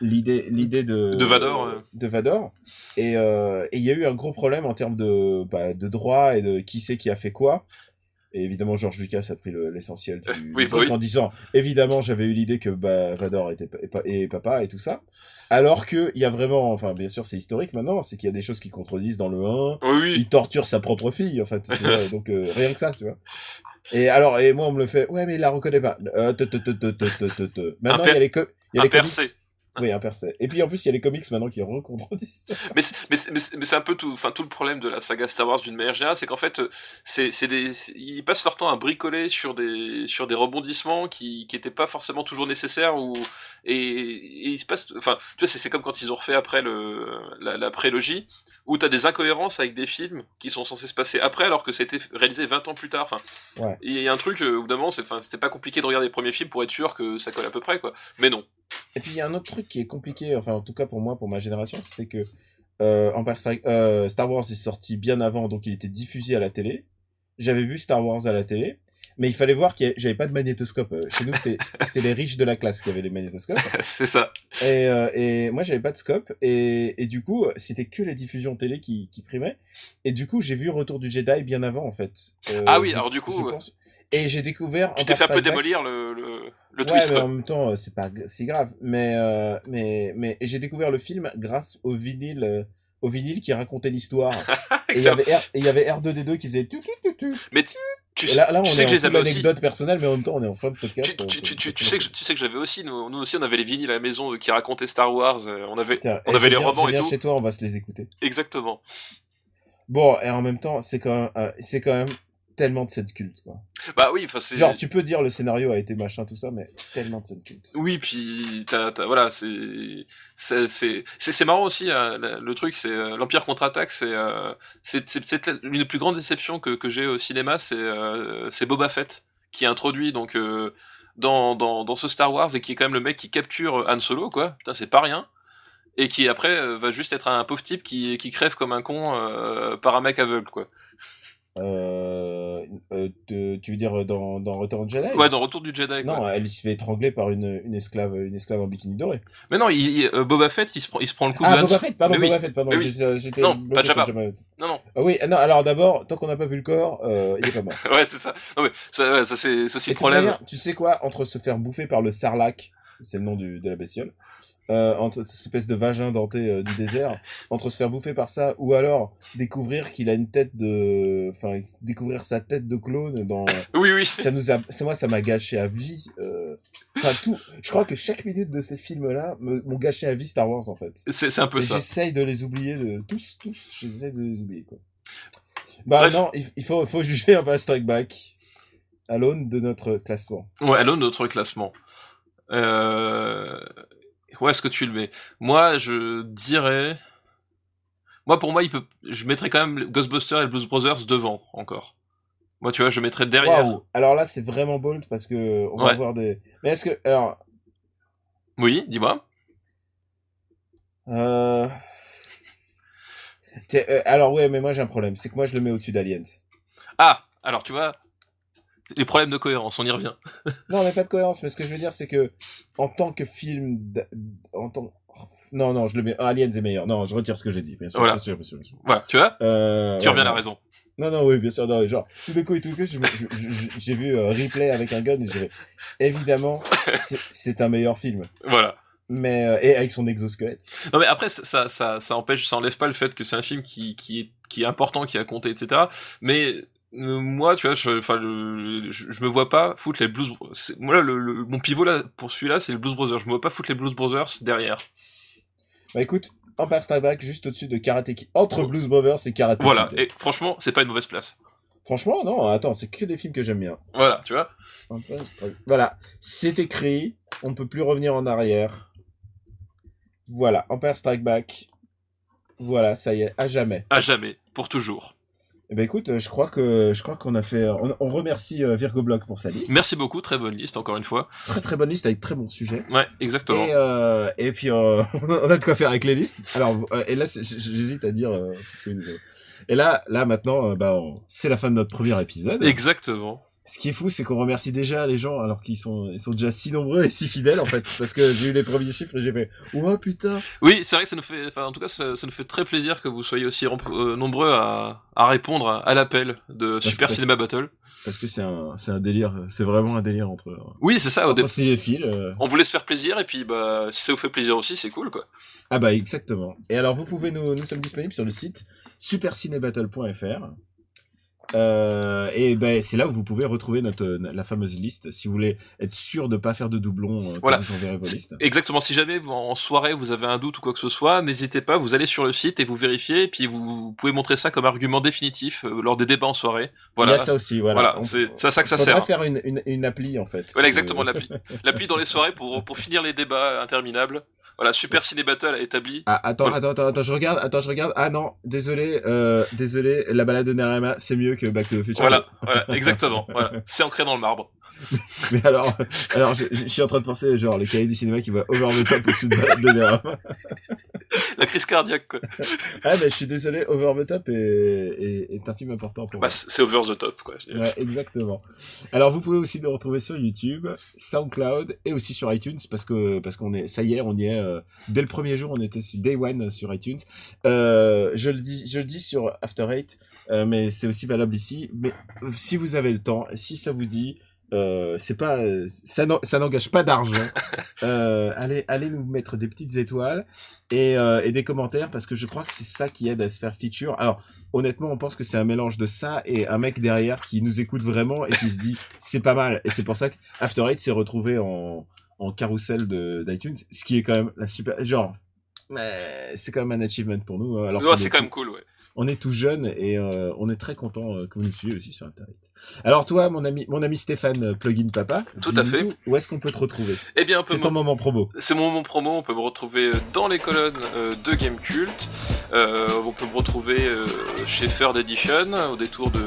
l'idée l'idée de de Vador de Vador. Euh, et il y a eu un gros problème en termes de bah, de droit et de qui c'est qui a fait quoi. Et évidemment George Lucas a pris l'essentiel oui, bah oui. en disant évidemment j'avais eu l'idée que bah, Vador était et, papa et tout ça. Alors que il y a vraiment enfin bien sûr c'est historique maintenant c'est qu'il y a des choses qui contredisent dans le 1 oui, il torture sa propre fille en fait. Donc euh, rien que ça tu vois. Et alors et moi on me le fait ouais mais il la reconnaît pas. Euh, maintenant il y a les il y a les percé. Oui, Impair c'est. Et puis en plus, il y a les comics maintenant qui recontredisent. Mais c'est- mais c'est- un peu tout, enfin tout le problème de la saga Star Wars d'une manière générale, c'est qu'en fait, c'est c'est des, ils passent leur temps à bricoler sur des sur des rebondissements qui qui étaient pas forcément toujours nécessaires ou et, et il se passe, enfin tu vois, c'est c'est comme quand ils ont refait après le la, la prélogie où t'as des incohérences avec des films qui sont censés se passer après alors que c'était réalisé 20 ans plus tard. Enfin, Ouais. il y a un truc euh, au bout d'un moment, c'est, enfin c'était pas compliqué de regarder les premiers films pour être sûr que ça colle à peu près quoi. Mais non. Et puis il y a un autre truc qui est compliqué, enfin en tout cas pour moi, pour ma génération, c'était que euh, Empire euh, Star Wars est sorti bien avant, donc il était diffusé à la télé. J'avais vu Star Wars à la télé, mais il fallait voir que j'avais pas de magnétoscope. Euh, Chez nous, c'était les riches de la classe qui avaient les magnétoscopes. c'est ça. Et, euh, et moi, j'avais pas de scope. Et, et du coup, c'était que les diffusions télé qui, qui primaient. Et du coup, j'ai vu Retour du Jedi bien avant, en fait. Ah oui, alors du coup, je pense- Et j'ai découvert... Tu t'es fait un peu démolir le le, le Ouais, twist. mais en même temps, euh, c'est pas si grave. Mais, euh, mais, mais j'ai découvert le film grâce au vinyle, euh, au vinyle qui racontait l'histoire. et il y avait R- et il y avait R2D2 qui faisait tu tu tu tu. Mais tu, tu, là, là, on tu sais que je les avais aussi. anecdote personnelle, mais en même temps, on est en fin de podcast. tu, tu, tu, sais que, tu sais que j'avais aussi, nous, nous aussi on avait les vinyles à la maison euh, qui racontaient Star Wars, on avait, on avait les viens- romans et tout. chez toi, on va se les écouter. exactement. Bon, et en même temps, c'est quand même, euh, c'est quand même tellement de scènes cultes, quoi. Bah oui, enfin c'est. Genre, tu peux dire le scénario a été machin, tout ça, mais tellement de scènes cultes. Oui, puis t'as, t'as- voilà, c'est, c'est, c'est, c'est, marrant aussi. euh, le, truc, c'est euh, l'Empire contre-attaque, c'est, euh, c'est, c'est, c'est l'une des plus grandes déceptions que, que j'ai au cinéma, c'est, euh, c'est Boba Fett qui est introduit donc euh, dans, dans, dans ce Star Wars et qui est quand même le mec qui capture Han Solo, quoi. Putain, c'est pas rien. Et qui après va juste être un pauvre type qui, qui crève comme un con euh, par un mec aveugle, quoi. Euh, euh, tu veux dire dans, dans Return of the Jedi? Ouais, dans Retour du Jedi. Quoi. Non, elle se fait étrangler par une, une esclave, une esclave en bikini doré. Mais non, il, il- euh, Boba Fett, il se prend, il se prend le coup Ah, de Han Boba. Fett, pardon, oui. Boba Fett, pardon. Oui. J'étais, Non, pas Jabba. Non, non. Ah oui, ah non, alors d'abord, tant qu'on n'a pas vu le corps, euh, il est pas mort. Ouais, c'est ça. Non mais ça, ça c'est, ça c'est Et le problème. manière, tu sais quoi, entre se faire bouffer par le sarlac, c'est le nom du, de la bestiole, euh, entre cette espèce de vagin denté euh, du désert, entre se faire bouffer par ça, ou alors découvrir qu'il a une tête de, enfin, découvrir sa tête de clone dans, Oui, oui. ça nous a, c'est moi, ça m'a gâché à vie, euh, enfin tout, je crois que chaque minute de ces films-là me- m'ont gâché à vie Star Wars, en fait. C'est, c'est un peu Et ça. j'essaye de les oublier, de, tous, tous, j'essaye de les oublier, quoi. Bah Bref. non, il, il faut, faut juger un peu Strike Back à l'aune de notre classement. Ouais, allons notre classement. Euh... Où est-ce que tu le mets Moi, je dirais. Moi, pour moi, il peut. Je mettrais quand même Ghostbusters et le Blues Brothers devant encore. Moi, tu vois, je mettrais derrière. Alors là, c'est vraiment bold parce que on va Ouais. avoir des. Mais est-ce que alors Oui, dis-moi. euh... euh, alors ouais, mais moi j'ai un problème, c'est que moi je le mets au-dessus d'Aliens. Ah, alors tu vois, les problèmes de cohérence, on y revient. Non, mais pas de cohérence. Mais ce que je veux dire, c'est que en tant que film, en tant non non, je le mets. Aliens est meilleur. Non, je retire ce que j'ai dit. Bien sûr, Voilà. bien sûr, bien sûr, bien sûr. Voilà, tu vois, Euh, tu ouais, reviens à la raison. Non, non, oui, bien sûr. Non, genre, tout d'un coup et tout je- j'ai vu euh, Replay avec un gun et j'ai évidemment, c'est- un meilleur film. Voilà. Mais euh, et avec son exosquelette. Non mais après ça ça ça, ça empêche ça enlève pas le fait que c'est un film qui qui est qui est important qui a compté etc. Mais euh, moi tu vois je enfin je, je me vois pas foutre les Blues c'est- moi là le, le- mon pivot là pour celui-là c'est les Blues Brothers je me vois pas foutre les Blues Brothers derrière. Bah écoute, Empire Strike Back juste au-dessus de Karate Kid, entre Blues Brothers et Karate Voilà Kid. et franchement c'est pas une mauvaise place. Franchement, non, attends, c'est que des films que j'aime bien. Voilà tu vois. Voilà, c'est écrit, on ne peut plus revenir en arrière. Voilà, Empire Strike Back. Voilà, ça y est, à jamais. À jamais pour toujours. Eh ben écoute, euh, je crois que je crois qu'on a fait. On, on remercie euh, Virgo Block pour sa liste. Merci beaucoup très bonne liste encore une fois. Très très bonne liste avec très bons sujets. Ouais exactement. Et, euh, et puis euh, on a de quoi faire avec les listes. Alors euh, et là j'hésite à dire. euh, et là là maintenant euh, bah c'est la fin de notre premier épisode. Exactement. Ce qui est fou c'est qu'on remercie déjà les gens alors qu'ils sont ils sont déjà si nombreux et si fidèles en fait parce que j'ai eu les premiers chiffres et j'ai fait oh putain. Oui, c'est vrai que ça nous fait, enfin, en tout cas, ça, ça nous fait très plaisir que vous soyez aussi euh, nombreux à, à répondre à, à l'appel de Super parce- Cinema Battle. Parce que c'est un c'est un délire c'est vraiment un délire entre Oui, c'est ça. Au dé- entre cinéphiles. euh. On voulait se faire plaisir et puis bah si ça vous fait plaisir aussi, c'est cool quoi. Ah bah exactement. Et alors vous pouvez nous nous sommes disponibles sur le site supercinébattle.fr. Euh, et ben c'est là où vous pouvez retrouver notre la fameuse liste si vous voulez être sûr de pas faire de doublons. Euh, Voilà. vos listes. Exactement. Si jamais en soirée vous avez un doute ou quoi que ce soit, n'hésitez pas. Vous allez sur le site et vous vérifiez, et puis vous, vous pouvez montrer ça comme argument définitif euh, lors des débats en soirée. Voilà. Il y a ça aussi, voilà. Voilà, On- c'est à ça que ça sert. faire une, une, une appli en fait. Voilà, exactement, Euh, l'appli. L'appli dans les soirées pour, pour finir les débats interminables. Voilà, Super Ciné Battle a établi. Ah, attends, Voilà. attends, attends, attends, je regarde, attends, je regarde. Ah non, désolé, euh, désolé, la balade de Narama, c'est mieux que Back to the Future. Voilà, voilà, exactement. Voilà, c'est ancré dans le marbre. Mais alors, alors, je, je suis en train de penser, genre, les cahiers du cinéma qui va over the top au-dessus de de. La crise cardiaque, quoi. Ah, mais je suis désolé, over the top est, est, est un film important pour Bah, moi. c'est over the top, quoi. Ouais, exactement. Alors, vous pouvez aussi nous retrouver sur YouTube, SoundCloud et aussi sur iTunes parce que parce qu'on est, ça y est, on y est. euh, dès le premier jour, on était sur Day One sur iTunes. Euh, je le dis, je le dis sur After Eight, euh, mais c'est aussi valable ici. Mais euh, si vous avez le temps, si ça vous dit. Euh, c'est pas euh, ça n'en- ça n'engage pas d'argent euh, allez allez nous mettre des petites étoiles et, euh, et des commentaires parce que je crois que c'est ça qui aide à se faire feature alors honnêtement, on pense que c'est un mélange de ça et un mec derrière qui nous écoute vraiment et qui se dit c'est pas mal. Et c'est pour ça que After Eight s'est retrouvé en, en carrousel d'iTunes, ce qui est quand même la super. Genre, mais c'est quand même un achievement pour nous. hein, Alors Ouais, qu'on c'est est quand même cool, ouais. On est tout jeune et euh, on est très content euh, que vous nous suiviez aussi sur Eight. Alors toi, mon ami, mon ami Stéphane, euh, plugin papa, Tout à fait. Où est-ce qu'on peut te retrouver? Eh bien, C'est ton moment promo. C'est mon moment promo, on peut me retrouver dans les colonnes de Game Cult, euh, on peut me retrouver chez Third Edition, au détour de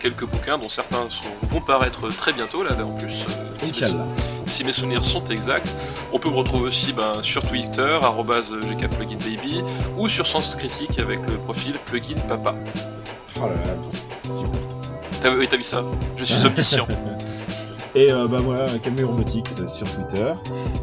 quelques bouquins dont certains sont- vont paraître très bientôt, là, en plus, euh, Inch'Allah. Si mes souvenirs sont exacts. On peut me retrouver aussi ben, sur Twitter, arrobase gkpluginbaby, ou sur Sens Critique avec le profil plugin papa. Oh là là. T'as oui, t'as vu ça Je suis omniscient. Et euh, bah Robotics euh, sur Twitter.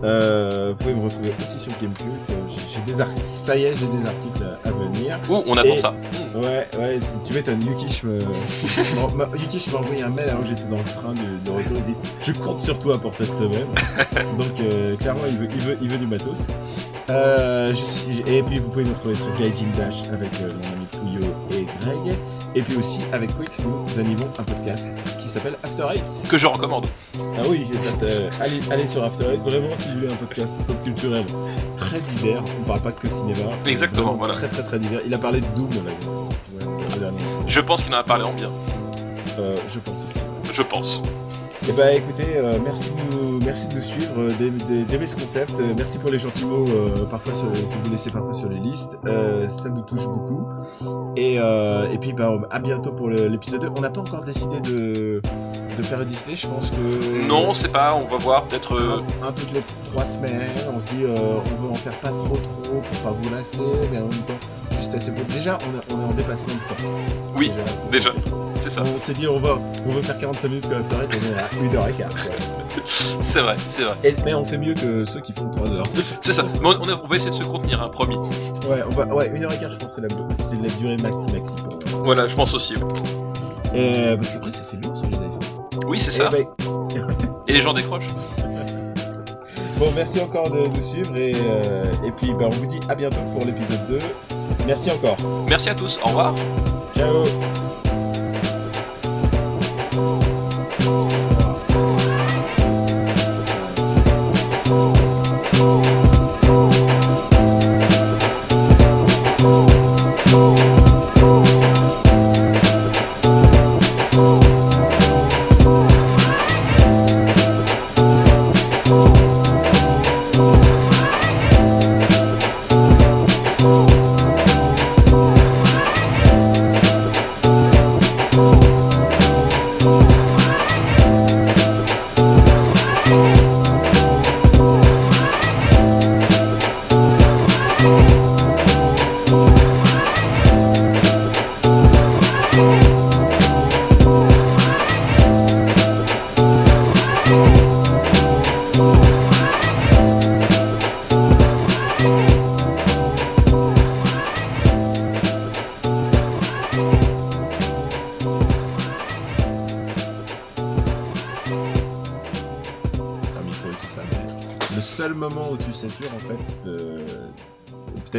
Euh, vous pouvez me retrouver aussi sur Gamecult. Euh, j'ai- des articles, ça y est, j'ai des articles à venir. Ouh, on attend Et- ça. Ouais, ouais, tu- m'étonnes. Yukish me, Yukish m'a envoyé un mail alors que j'étais dans le train de, de retour. Il dit Je compte sur toi pour cette semaine. Donc, euh, clairement, il veut, il, veut, il veut du matos. Euh, je suis, et puis, vous pouvez nous retrouver sur Gaijin Dash avec euh, mon ami Puyo et Greg. Et puis aussi, avec Quix, nous animons un podcast qui s'appelle After Eight. Que je recommande. Ah oui, euh, allez, allez sur After Eight. Vraiment, si vous voulez un podcast pop culturel très divers, on parle pas que cinéma. Exactement, voilà. Très, très, très divers. Il a parlé de Doom, là, tu vois. Je pense qu'il en a parlé en bien. Euh, je pense aussi. Je pense. Eh ben, écoutez, euh, merci, de nous, merci de nous suivre, euh, d'aimer- ce concept. Euh, merci pour les gentils mots parfois sur, que vous laissez parfois sur les listes. Ça nous touche beaucoup. Et, et puis, ben, à bientôt pour l'épisode 2. On n'a pas encore décidé de, de périodicité. Je pense que. Non, on sait pas, on va voir, peut-être... un, un toutes les trois semaines. On se dit, on veut en faire pas trop trop pour pas vous lasser, mais en même temps, juste assez peu. Déjà, on, est- on est en dépassement de temps. Oui, déjà. C'est ça. On s'est dit, on va, on veut faire 45 minutes comme After Eight, on est à 1h15. quoi. C'est vrai, c'est vrai. Et, mais on fait mieux que ceux qui font 3 heures. C'est ça. Mais on, on est- on va essayer de se contenir, hein, promis. Ouais, on va, ouais, 1h15, je pense c'est la, c'est la durée maxi maxi pour. Voilà, je pense aussi. Et, parce qu'après, ça fait lourd sur les iPhones. Oui, c'est ça. Eh ben, Et les gens décrochent. bon, merci encore de nous suivre et, euh, et puis bah, on vous dit à bientôt pour l'épisode 2. Merci encore. Merci à tous, au revoir. Ciao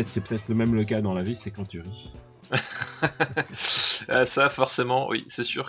c'est peut-être le même le cas dans la vie, c'est quand tu ris. Euh, ça, forcément, oui, c'est sûr